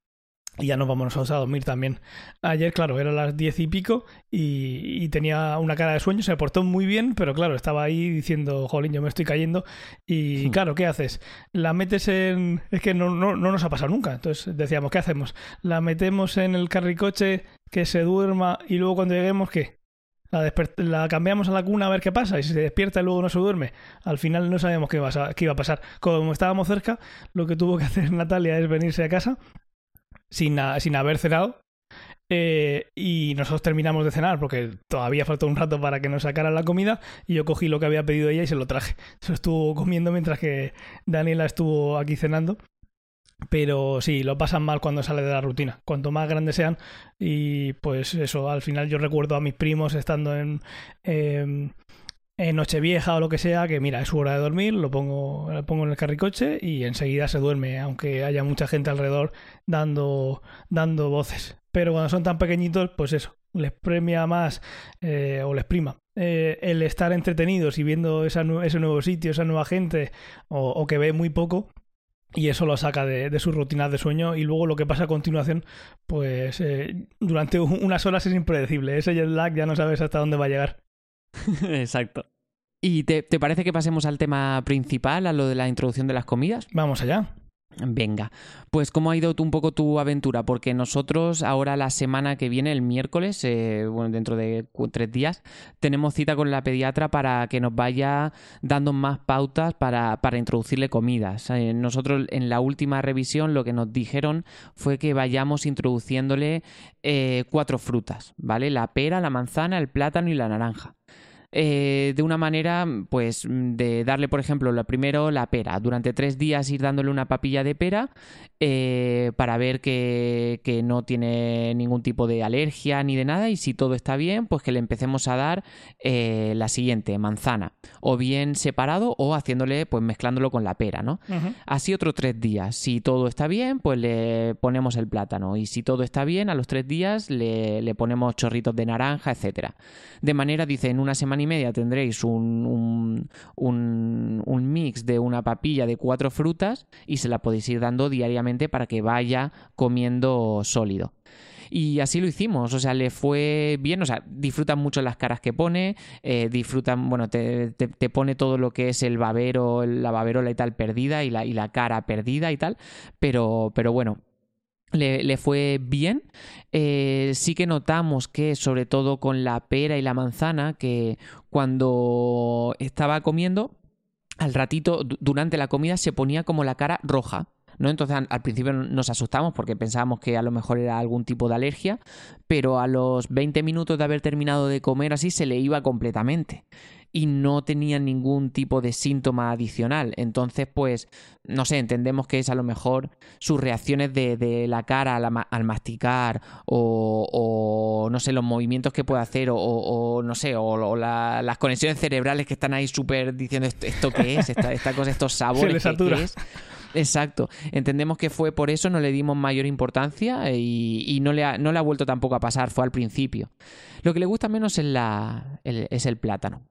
y ya nos vamos a dormir también. Ayer, claro, eran las diez y pico y, y, tenía una cara de sueño, se portó muy bien, pero claro, estaba ahí diciendo, jolín, yo me estoy cayendo. Y hmm. claro, ¿qué haces? La metes en... Es que no, no, no, nos ha pasado nunca. Entonces decíamos, ¿qué hacemos? La metemos en el carricoche, que se duerma y luego cuando lleguemos, ¿qué? La, la, cambiamos a la cuna a ver qué pasa y si se despierta y luego no se duerme. Al final no sabíamos qué iba a pasar. Como estábamos cerca, lo que tuvo que hacer Natalia es venirse a casa sin, sin haber cenado. Eh, y nosotros terminamos de cenar porque todavía faltó un rato para que nos sacaran la comida y yo cogí lo que había pedido ella y se lo traje. Se lo estuvo comiendo mientras que Daniela estuvo aquí cenando. Pero sí, lo pasan mal cuando sale de la rutina. Cuanto más grandes sean, y pues eso, al final yo recuerdo a mis primos estando en, eh, en Nochevieja o lo que sea, que mira, es su hora de dormir, lo pongo, lo pongo en el carricoche y enseguida se duerme, aunque haya mucha gente alrededor dando, dando voces. Pero cuando son tan pequeñitos, pues eso, les premia más eh, o les prima eh, el estar entretenidos y viendo esa, ese nuevo sitio, esa nueva gente o, que ve muy poco, y eso lo saca de, de sus rutinas de sueño y luego lo que pasa a continuación, pues eh, durante unas horas es impredecible. Ese jet lag ya no sabes hasta dónde va a llegar. Exacto. ¿Y te, te, parece que pasemos al tema principal, a lo de la introducción de las comidas? Vamos allá. Venga, pues ¿cómo ha ido un poco tu aventura? Porque nosotros ahora la semana que viene, el miércoles, eh, bueno, dentro de tres días, tenemos cita con la pediatra para que nos vaya dando más pautas para, para introducirle comidas. Eh, nosotros en la última revisión lo que nos dijeron fue que vayamos introduciéndole eh, cuatro frutas, ¿vale? La pera, la manzana, el plátano y la naranja. Eh, de una manera, pues, de darle, por ejemplo, lo primero la pera. Durante tres días ir dándole una papilla de pera eh, para ver que, que, no tiene ningún tipo de alergia ni de nada. Y si todo está bien, pues que le empecemos a dar eh, la siguiente, manzana. O bien separado o haciéndole, pues mezclándolo con la pera, ¿no? Así otros tres días. Si todo está bien, pues le ponemos el plátano. Y si todo está bien, a los tres días le, le ponemos chorritos de naranja, etcétera. De manera, dice, en una semana y media tendréis un, un, un, mix de una papilla de cuatro frutas y se la podéis ir dando diariamente para que vaya comiendo sólido. Y así lo hicimos, o sea, le fue bien, o sea, disfrutan mucho las caras que pone, eh, disfrutan, bueno, te, te, pone todo lo que es el babero, la baberola y tal perdida y la, y la cara perdida y tal, pero, pero bueno, le, le, fue bien. Eh, sí que notamos que, sobre todo con la pera y la manzana, que cuando estaba comiendo, al ratito, durante la comida, se ponía como la cara roja. ¿no? Entonces al, principio nos asustamos porque pensábamos que a lo mejor era algún tipo de alergia, pero a los 20 minutos de haber terminado de comer así se le iba completamente y no tenía ningún tipo de síntoma adicional. Entonces, pues, no sé, entendemos que es a lo mejor sus reacciones de, de la cara al, al masticar o, o, no sé, los movimientos que puede hacer o, o no sé, o, la, las conexiones cerebrales que están ahí súper diciendo esto, esto qué es, esta, esta cosa, estos sabores, ¿qué, ¿qué es? Exacto. Entendemos que fue por eso, no le dimos mayor importancia y, y no, le ha, no le ha vuelto tampoco a pasar, fue al principio. Lo que le gusta menos es, la, el, es el plátano.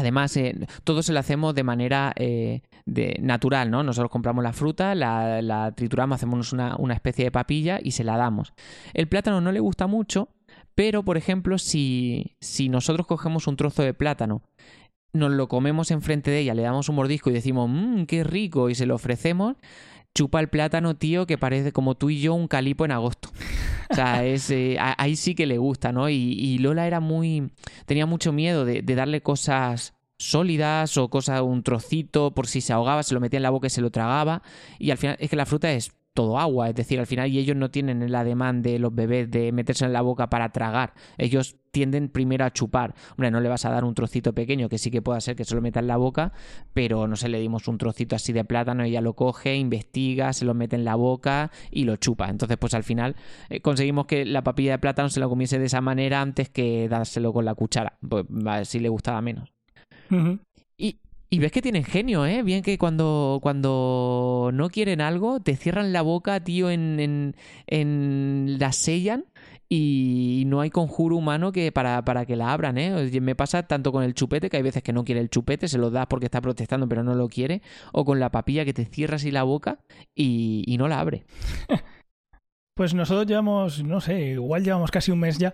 Además, eh, todo se lo hacemos de manera eh, de, natural, ¿no? Nosotros compramos la fruta, la, trituramos, hacemos una, una, especie de papilla y se la damos. El plátano no le gusta mucho, pero, por ejemplo, si, si nosotros cogemos un trozo de plátano, nos lo comemos enfrente de ella, le damos un mordisco y decimos, mmm, qué rico, y se lo ofrecemos, chupa el plátano, tío, que parece como tú y yo un calipo en agosto. O sea, es, eh, ahí sí que le gusta, ¿no? Y, y, Lola era muy. tenía mucho miedo de, de, darle cosas sólidas o cosas, un trocito, por si se ahogaba, se lo metía en la boca y se lo tragaba. Y al final es que la fruta es todo agua, es decir, al final y ellos no tienen el ademán de los bebés de meterse en la boca para tragar, ellos tienden primero a chupar. Hombre, no le vas a dar un trocito pequeño, que sí que pueda ser que se lo meta en la boca, pero no sé, le dimos un trocito así de plátano, ella lo coge, investiga, se lo mete en la boca y lo chupa. Entonces, pues al final eh, conseguimos que la papilla de plátano se la comiese de esa manera antes que dárselo con la cuchara, pues así le gustaba menos. Uh -huh. Y, y ves que tienen genio, ¿eh? Bien que cuando, cuando no quieren algo, te cierran la boca, tío, en, en, en la sellan y no hay conjuro humano que para, para, que la abran, ¿eh? Me pasa tanto con el chupete, que hay veces que no quiere el chupete, se lo das porque está protestando pero no lo quiere, o con la papilla que te cierras y la boca y, y no la abre. Pues nosotros llevamos, no sé, igual llevamos casi un mes ya,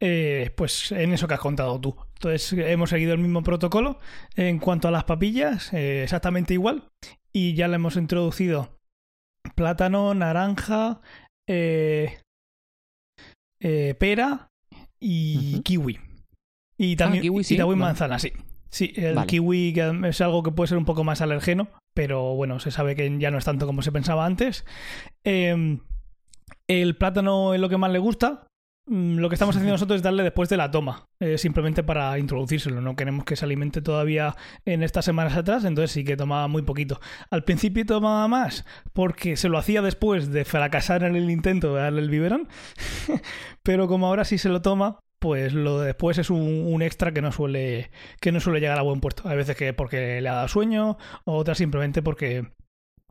eh, pues en eso que has contado tú. Entonces hemos seguido el mismo protocolo en cuanto a las papillas, eh, exactamente igual, y ya le hemos introducido plátano, naranja, eh, pera y uh -huh. kiwi. Y también ah, kiwi, sí, y también manzana, sí. Sí, el vale. kiwi es algo que puede ser un poco más alergeno, pero bueno, se sabe que ya no es tanto como se pensaba antes. Eh, el plátano es lo que más le gusta. Mm, lo que estamos haciendo nosotros es darle después de la toma, eh, simplemente para introducírselo. No queremos que se alimente todavía en estas semanas atrás, entonces sí que tomaba muy poquito. Al principio tomaba más porque se lo hacía después de fracasar en el intento de darle el biberón, pero como ahora sí se lo toma, pues lo de después es un, extra que no suele que no suele llegar a buen puerto. Hay veces que porque le ha dado sueño, otras simplemente porque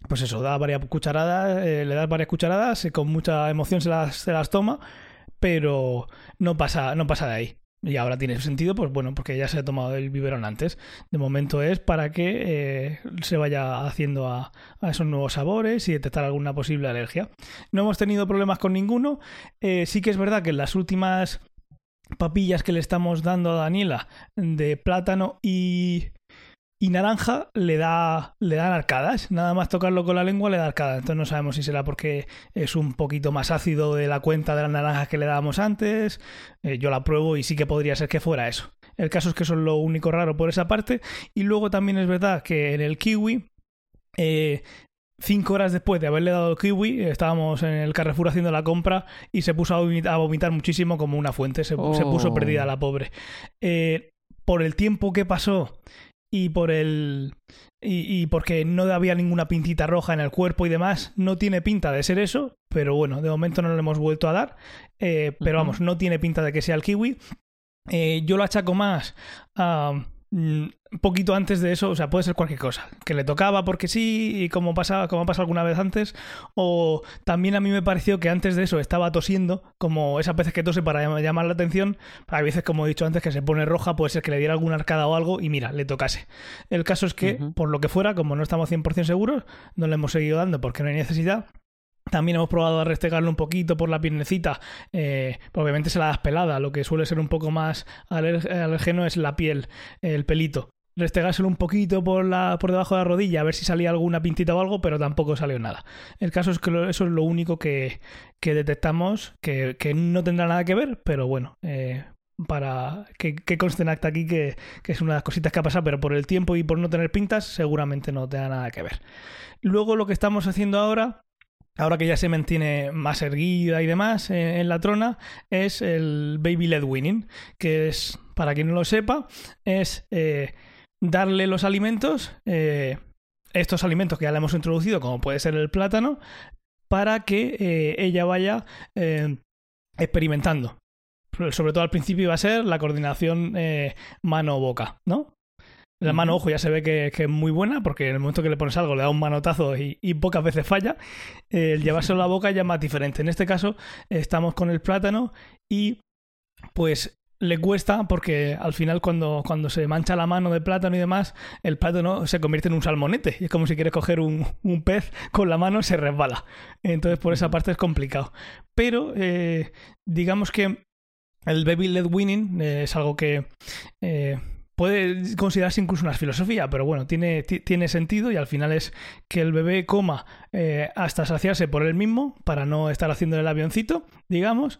pues eso, da varias cucharadas, eh, le das varias cucharadas, con mucha emoción se las, se las toma, pero no pasa, no pasa de ahí. Y ahora tiene sentido, pues bueno, porque ya se ha tomado el biberón antes. De momento es para que eh, se vaya haciendo a, esos nuevos sabores y detectar alguna posible alergia. No hemos tenido problemas con ninguno. Eh, sí que es verdad que en las últimas papillas que le estamos dando a Daniela de plátano y, y naranja le da le dan arcadas. Nada más tocarlo con la lengua le da arcadas. Entonces no sabemos si será porque es un poquito más ácido de la cuenta de las naranjas que le dábamos antes. Eh, yo la pruebo y sí que podría ser que fuera eso. El caso es que eso es lo único raro por esa parte. Y luego también es verdad que en el kiwi eh, Cinco horas después de haberle dado el kiwi, estábamos en el Carrefour haciendo la compra y se puso a vomitar, muchísimo como una fuente. Se, oh. se puso perdida la pobre. Eh, por el tiempo que pasó y por el y, porque no había ninguna pintita roja en el cuerpo y demás, no tiene pinta de ser eso, pero bueno, de momento no lo hemos vuelto a dar, eh, pero vamos, no tiene pinta de que sea el kiwi. Eh, yo lo achaco más a un poquito antes de eso, o sea, puede ser cualquier cosa, que le tocaba porque sí, y como pasaba, como ha pasado alguna vez antes, o también a mí me pareció que antes de eso estaba tosiendo, como esas veces que tose para llamar la atención, hay veces, como he dicho antes, que se pone roja, puede ser que le diera alguna arcada o algo, y mira, le tocase. El caso es que, por lo que fuera, como no estamos 100% seguros, no le hemos seguido dando porque no hay necesidad, también hemos probado a restregarlo un poquito por la piernecita. Eh, obviamente se la das pelada. Lo que suele ser un poco más alergeno es la piel, el pelito. Restregárselo un poquito por, la, por debajo de la rodilla a ver si salía alguna pintita o algo, pero tampoco salió nada. El caso es que eso es lo único que, que detectamos, que, que, no tendrá nada que ver, pero bueno, eh, para que, conste en acta aquí que, que, es una de las cositas que ha pasado, pero por el tiempo y por no tener pintas, seguramente no tenga nada que ver. Luego lo que estamos haciendo ahora ahora que ya se mantiene más erguida y demás eh, en la trona, es el Baby Led Winning, que es, para quien no lo sepa, es eh, darle los alimentos, eh, estos alimentos que ya le hemos introducido, como puede ser el plátano, para que ella vaya experimentando. Sobre todo al principio va a ser la coordinación mano-boca, ¿no? La mano, ojo, ya se ve que, es muy buena porque en el momento que le pones algo le da un manotazo y, pocas veces falla. el llevárselo a la boca ya es más diferente. En este caso estamos con el plátano y pues le cuesta porque al final cuando, cuando se mancha la mano de plátano y demás, el plátano se convierte en un salmonete. Y es como si quieres coger un, pez con la mano se resbala. Entonces por esa parte es complicado. Pero eh, digamos que el baby led winning eh, es algo que... Eh, puede considerarse incluso una filosofía, pero bueno, tiene, tiene sentido y al final es que el bebé coma eh, hasta saciarse por él mismo, para no estar haciendo el avioncito, digamos,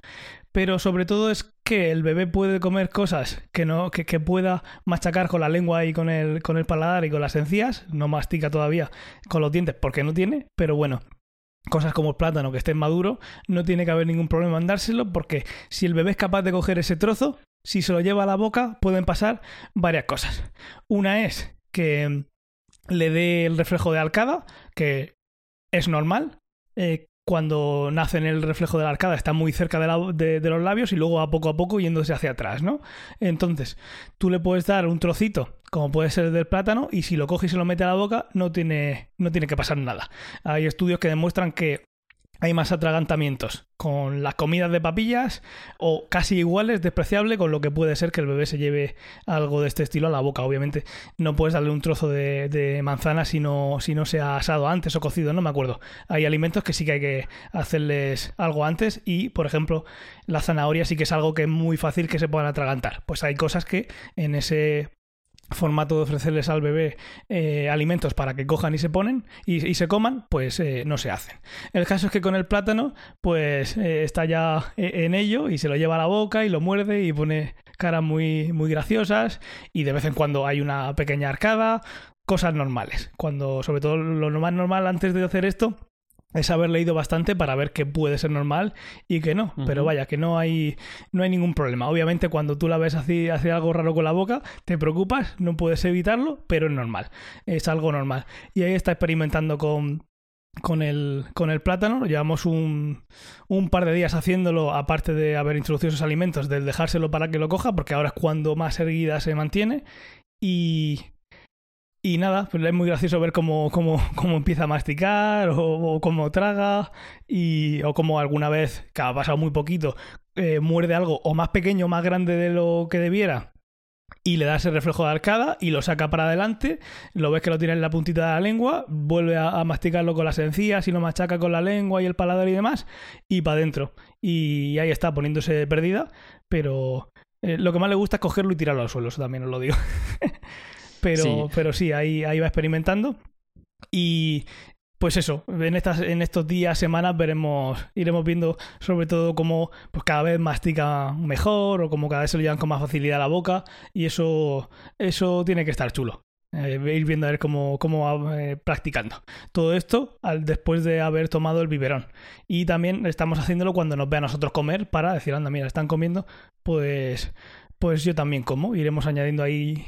pero sobre todo es que el bebé puede comer cosas que no que, que, pueda machacar con la lengua y con el, con el paladar y con las encías, no mastica todavía con los dientes porque no tiene, pero bueno, cosas como el plátano que esté maduro, no tiene que haber ningún problema en dárselo porque si el bebé es capaz de coger ese trozo, si se lo lleva a la boca pueden pasar varias cosas. Una es que le dé el reflejo de arcada, que es normal. Eh, cuando nace en el reflejo de la arcada está muy cerca de, de, los labios y luego a poco a poco yéndose hacia atrás, ¿no? Entonces, tú le puedes dar un trocito, como puede ser del plátano, y si lo coge y se lo mete a la boca, no tiene, no tiene que pasar nada. Hay estudios que demuestran que hay más atragantamientos con las comidas de papillas o casi iguales, despreciable con lo que puede ser que el bebé se lleve algo de este estilo a la boca. Obviamente no puedes darle un trozo de, manzana si no, si no se ha asado antes o cocido, no me acuerdo. Hay alimentos que sí que hay que hacerles algo antes y, por ejemplo, la zanahoria sí que es algo que es muy fácil que se puedan atragantar. Pues hay cosas que en ese formato de ofrecerles al bebé eh, alimentos para que cojan y se ponen y, se coman, pues eh, no se hacen. El caso es que con el plátano, pues eh, está ya en ello y se lo lleva a la boca y lo muerde y pone caras muy, muy graciosas y de vez en cuando hay una pequeña arcada, cosas normales. Cuando, sobre todo lo más normal antes de hacer esto, es haber leído bastante para ver que puede ser normal y que no. Pero vaya, que no hay, no hay ningún problema. Obviamente, cuando tú la ves hacer, hacer algo raro con la boca, te preocupas, no puedes evitarlo, pero es normal. Es algo normal. Y ahí está experimentando con, con el, con el plátano. Llevamos un, un, par de días haciéndolo, aparte de haber introducido esos alimentos, del dejárselo para que lo coja, porque ahora es cuando más erguida se mantiene. Y, y nada, pues es muy gracioso ver cómo, cómo, cómo empieza a masticar o, cómo traga y, o cómo alguna vez, que ha pasado muy poquito, eh, muerde algo o más pequeño o más grande de lo que debiera y le da ese reflejo de arcada y lo saca para adelante, lo ves que lo tiene en la puntita de la lengua, vuelve a, masticarlo con las encías y lo machaca con la lengua y el paladar y demás y para adentro. Y ahí está poniéndose perdida, pero eh, lo que más le gusta es cogerlo y tirarlo al suelo, eso también os lo digo. pero sí, pero sí ahí, ahí va experimentando. Y pues eso, en, estas, en estos días, semanas, veremos, iremos viendo sobre todo cómo pues cada vez mastica mejor o cómo cada vez se lo llevan con más facilidad a la boca. Y eso, eso tiene que estar chulo. Eh, ir viendo a ver cómo, cómo va eh, practicando. Todo esto al, después de haber tomado el biberón. Y también estamos haciéndolo cuando nos ve a nosotros comer para decir, anda, mira, están comiendo, pues pues yo también como. Iremos añadiendo ahí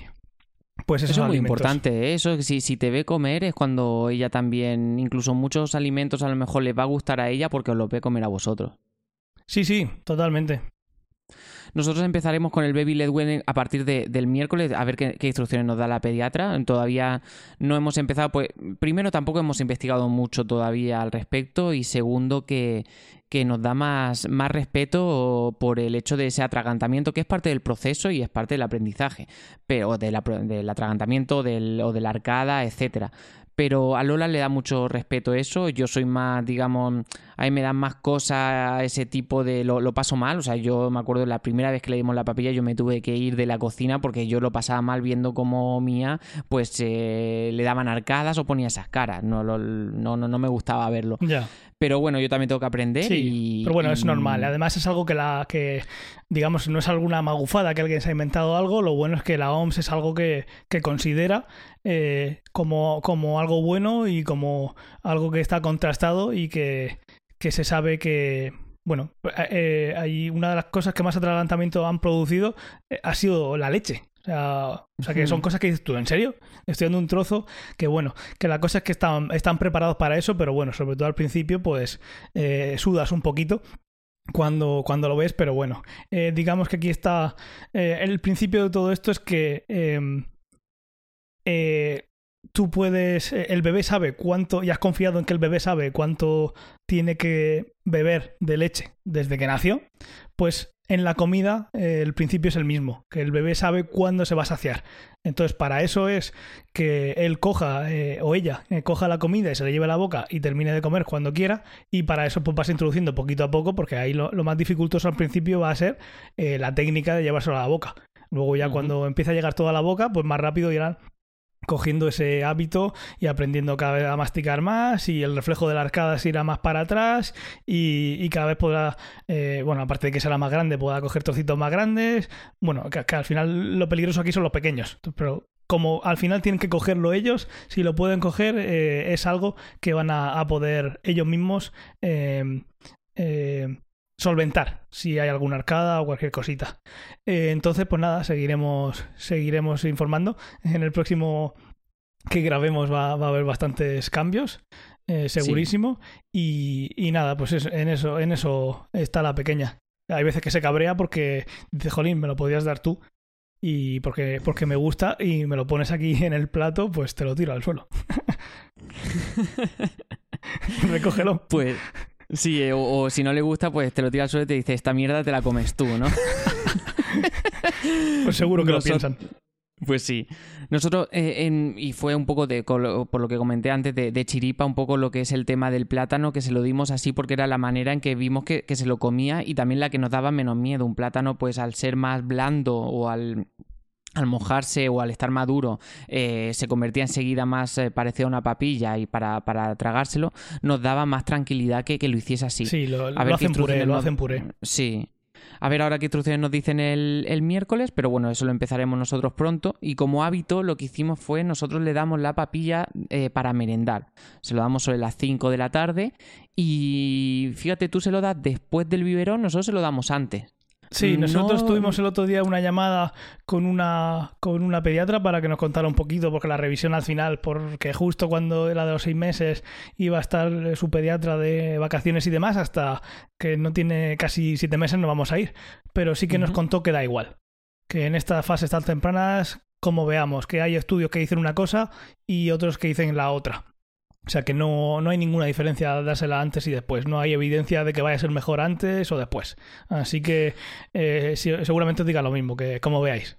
pues eso es muy importante, ¿eh? eso si, si te ve comer es cuando ella también, incluso muchos alimentos a lo mejor le va a gustar a ella porque os lo ve comer a vosotros. Sí, sí, totalmente. Nosotros empezaremos con el Baby Led Weaning a partir del miércoles, a ver qué, instrucciones nos da la pediatra. Todavía no hemos empezado, pues primero tampoco hemos investigado mucho todavía al respecto y segundo que, que nos da más, más respeto por el hecho de ese atragantamiento, que es parte del proceso y es parte del aprendizaje, pero del atragantamiento del, o de la arcada, etcétera pero a Lola le da mucho respeto eso. Yo soy más, digamos, a mí me dan más cosas ese tipo de. Lo, paso mal. O sea, yo me acuerdo la primera vez que le dimos la papilla, yo me tuve que ir de la cocina porque yo lo pasaba mal viendo como mía, pues eh, le daban arcadas o ponía esas caras. No, no, no, no me gustaba verlo. Ya. Pero bueno, yo también tengo que aprender. Sí, pero bueno, es normal. Además, es algo que la que, digamos, no es alguna magufada que alguien se ha inventado algo. Lo bueno es que la OMS es algo que, que considera eh, como, como algo bueno y como algo que está contrastado y que, que se sabe que, bueno, eh, hay una de las cosas que más atragantamiento han producido eh, ha sido la leche. O sea, que son cosas que dices tú, ¿en serio? Estoy dando un trozo que, bueno, que la cosa es que están, están preparados para eso, pero bueno, sobre todo al principio, pues eh, sudas un poquito cuando, cuando lo ves, pero bueno, eh, digamos que aquí está. Eh, el principio de todo esto es que em, tú puedes. El bebé sabe cuánto, y has confiado en que el bebé sabe cuánto tiene que beber de leche desde que nació, pues en la comida eh, el principio es el mismo, que el bebé sabe cuándo se va a saciar. Entonces, para eso es que él coja, eh, o ella, eh, coja la comida y se le lleve a la boca y termine de comer cuando quiera, y para eso pues vas introduciendo poquito a poco, porque ahí lo, más dificultoso al principio va a ser la técnica de llevárselo a la boca. Luego ya cuando empieza a llegar toda la boca, pues más rápido irán cogiendo ese hábito y aprendiendo cada vez a masticar más y el reflejo de la arcada se irá más para atrás y, cada vez podrá, eh, bueno, aparte de que será más grande, pueda coger trocitos más grandes. Bueno, que, al final lo peligroso aquí son los pequeños, pero como al final tienen que cogerlo ellos, si lo pueden coger eh, es algo que van a, poder ellos mismos eh, solventar si hay alguna arcada o cualquier cosita. Eh, entonces, pues nada, seguiremos, seguiremos informando. En el próximo que grabemos va, a haber bastantes cambios, eh, segurísimo. Y, y, nada, pues en eso, en eso está la pequeña. Hay veces que se cabrea porque dice, Jolín, me lo podías dar tú. Y porque, porque me gusta y me lo pones aquí en el plato, pues te lo tiro al suelo. Recógelo. Pues Sí, eh, o, si no le gusta, pues te lo tira al suelo y te dice, esta mierda te la comes tú, ¿no? pues seguro que lo piensan. Pues sí. Nosotros, eh, y fue un poco de, por lo que comenté antes, de, chiripa, un poco lo que es el tema del plátano, que se lo dimos así porque era la manera en que vimos que, que se lo comía y también la que nos daba menos miedo. Un plátano, pues al ser más blando o al al mojarse o al estar maduro eh, se convertía enseguida más eh, parecía una papilla y para, para, tragárselo nos daba más tranquilidad que, que lo hiciese así. Sí, lo, hacen puré, lo hacen puré. Sí. A ver ahora qué instrucciones nos dicen el, el, miércoles, pero bueno, eso lo empezaremos nosotros pronto. Y como hábito, lo que hicimos fue nosotros le damos la papilla eh, para merendar. Se lo damos sobre las 5 de la tarde y fíjate, tú se lo das después del biberón, nosotros se lo damos antes. Sí, nosotros tuvimos el otro día una llamada con una, con una pediatra para que nos contara un poquito, porque la revisión al final, porque justo cuando era de los seis meses iba a estar su pediatra de vacaciones y demás, hasta que no tiene casi siete meses no vamos a ir. Pero sí que nos contó que da igual, que en estas fases tan tempranas, como veamos, que hay estudios que dicen una cosa y otros que dicen la otra. O sea que no, no hay ninguna diferencia dársela antes y después. No hay evidencia de que vaya a ser mejor antes o después. Así que eh, seguramente os diga lo mismo, que como veáis.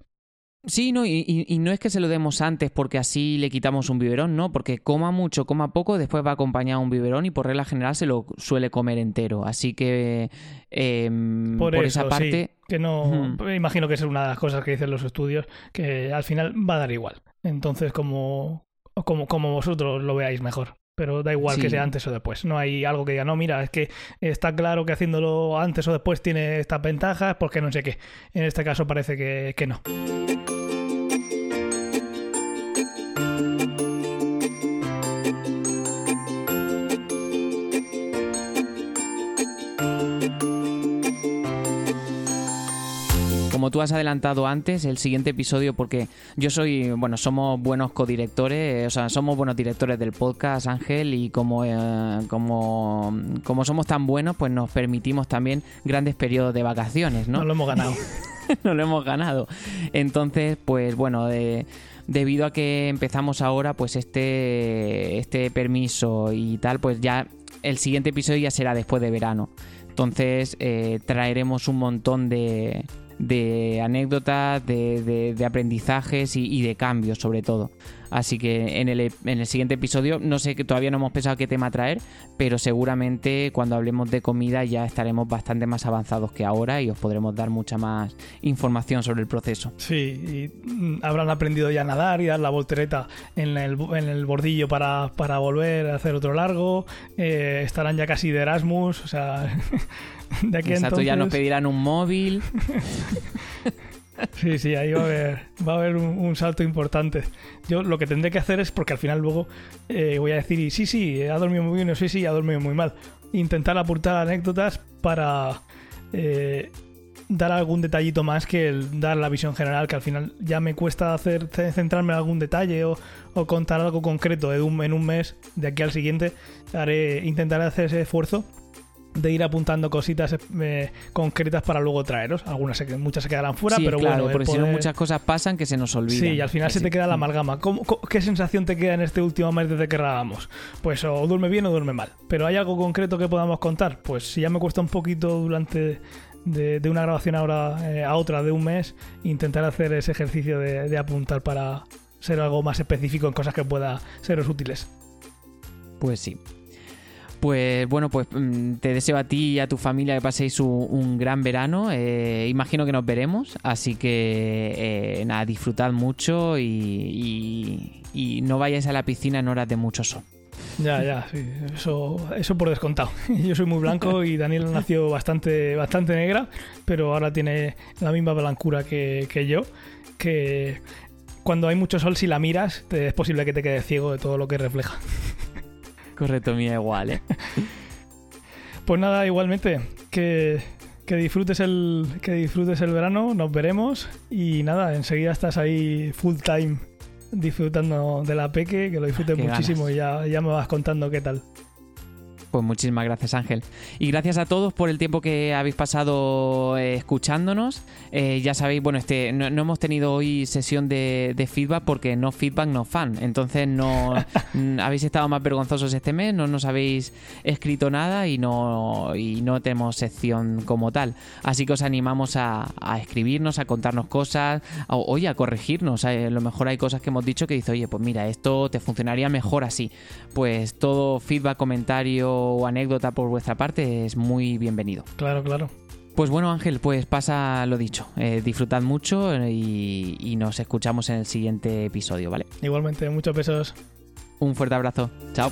Sí, no, y, no es que se lo demos antes porque así le quitamos un biberón, no, porque coma mucho, coma poco, después va acompañado un biberón y por regla general se lo suele comer entero. Así que em, por, esa parte. que no. Imagino que es una de las cosas que dicen los estudios, que al final va a dar igual. Entonces, como, como, como vosotros lo veáis mejor pero da igual que sea antes o después. No hay algo que diga, no, mira, es que está claro que haciéndolo antes o después tiene estas ventajas, porque no sé qué. En este caso parece que, que no. Como tú has adelantado antes, el siguiente episodio, porque yo soy, bueno, somos buenos codirectores, o sea, somos buenos directores del podcast, Ángel, y como, eh, como, como somos tan buenos, pues nos permitimos también grandes periodos de vacaciones, ¿no? No lo hemos ganado. no lo hemos ganado. Entonces, pues bueno, debido a que empezamos ahora, pues este, este permiso y tal, pues ya el siguiente episodio ya será después de verano. Entonces eh, traeremos un montón de, de anécdotas, de, de, aprendizajes y, de cambios sobre todo. Así que en el, en el siguiente episodio, no sé que todavía no hemos pensado qué tema traer, pero seguramente cuando hablemos de comida ya estaremos bastante más avanzados que ahora y os podremos dar mucha más información sobre el proceso. Sí, y mm, habrán aprendido ya a nadar y dar la voltereta en el, en el bordillo para, para, volver a hacer otro largo, eh, estarán ya casi de Erasmus, o sea... de aquí Exacto, ya nos pedirán un móvil. Sí, sí, ahí va a haber, va a haber un, salto importante. Yo lo que tendré que hacer es, porque al final luego eh, voy a decir, sí, sí, ha dormido muy bien, o sí, sí, ha dormido muy mal. Intentar aportar anécdotas para eh, dar algún detallito más que el dar la visión general, que al final ya me cuesta hacer centrarme en algún detalle o, contar algo concreto en un, en un mes de aquí al siguiente. Haré, intentaré hacer ese esfuerzo de ir apuntando cositas eh, concretas para luego traeros. Algunas, muchas se quedarán fuera, pero claro, bueno. Porque si no, muchas cosas pasan que se nos olvidan. Sí, y al final se te queda la amalgama. qué sensación te queda en este último mes desde que grabamos? Pues o duerme bien o duerme mal. Pero ¿hay algo concreto que podamos contar? Pues si ya me cuesta un poquito durante de, una grabación ahora eh, a otra de un mes, intentar hacer ese ejercicio de, de apuntar para ser algo más específico en cosas que pueda seros útiles. Pues sí. Pues bueno, pues mm, te deseo a ti y a tu familia que paséis un, gran verano. Eh, imagino que nos veremos, así que eh, nada, disfrutad mucho y, no vayáis a la piscina en horas de mucho sol. Ya, ya, sí, eso, eso por descontado. Yo soy muy blanco y Daniel nació bastante, bastante negra, pero ahora tiene la misma blancura que, que yo, que cuando hay mucho sol, si la miras, es posible que te quedes ciego de todo lo que refleja. Correcto, mía, igual, ¿eh? pues nada, igualmente, que, disfrutes el, que disfrutes el verano, nos veremos y nada, enseguida estás ahí full time disfrutando de la peque, que lo disfrutes muchísimo y ya, ya me vas contando qué tal. Pues muchísimas gracias Ángel. Y gracias a todos por el tiempo que habéis pasado eh, escuchándonos. Eh, ya sabéis, bueno, este no, hemos tenido hoy sesión de, feedback porque no feedback, no fan. Entonces no habéis estado más vergonzosos este mes, no nos habéis escrito nada y no, y no tenemos sección como tal. Así que os animamos a, escribirnos, a contarnos cosas, o, oye, a corregirnos. A lo mejor hay cosas que hemos dicho que dice, oye, pues mira, esto te funcionaría mejor así. Pues todo feedback, comentario o anécdota por vuestra parte es muy bienvenido. Claro, claro. Pues bueno, Ángel, pues pasa lo dicho. Eh, disfrutad mucho y, y nos escuchamos en el siguiente episodio, ¿vale? Igualmente, muchos besos. Un fuerte abrazo. Chao.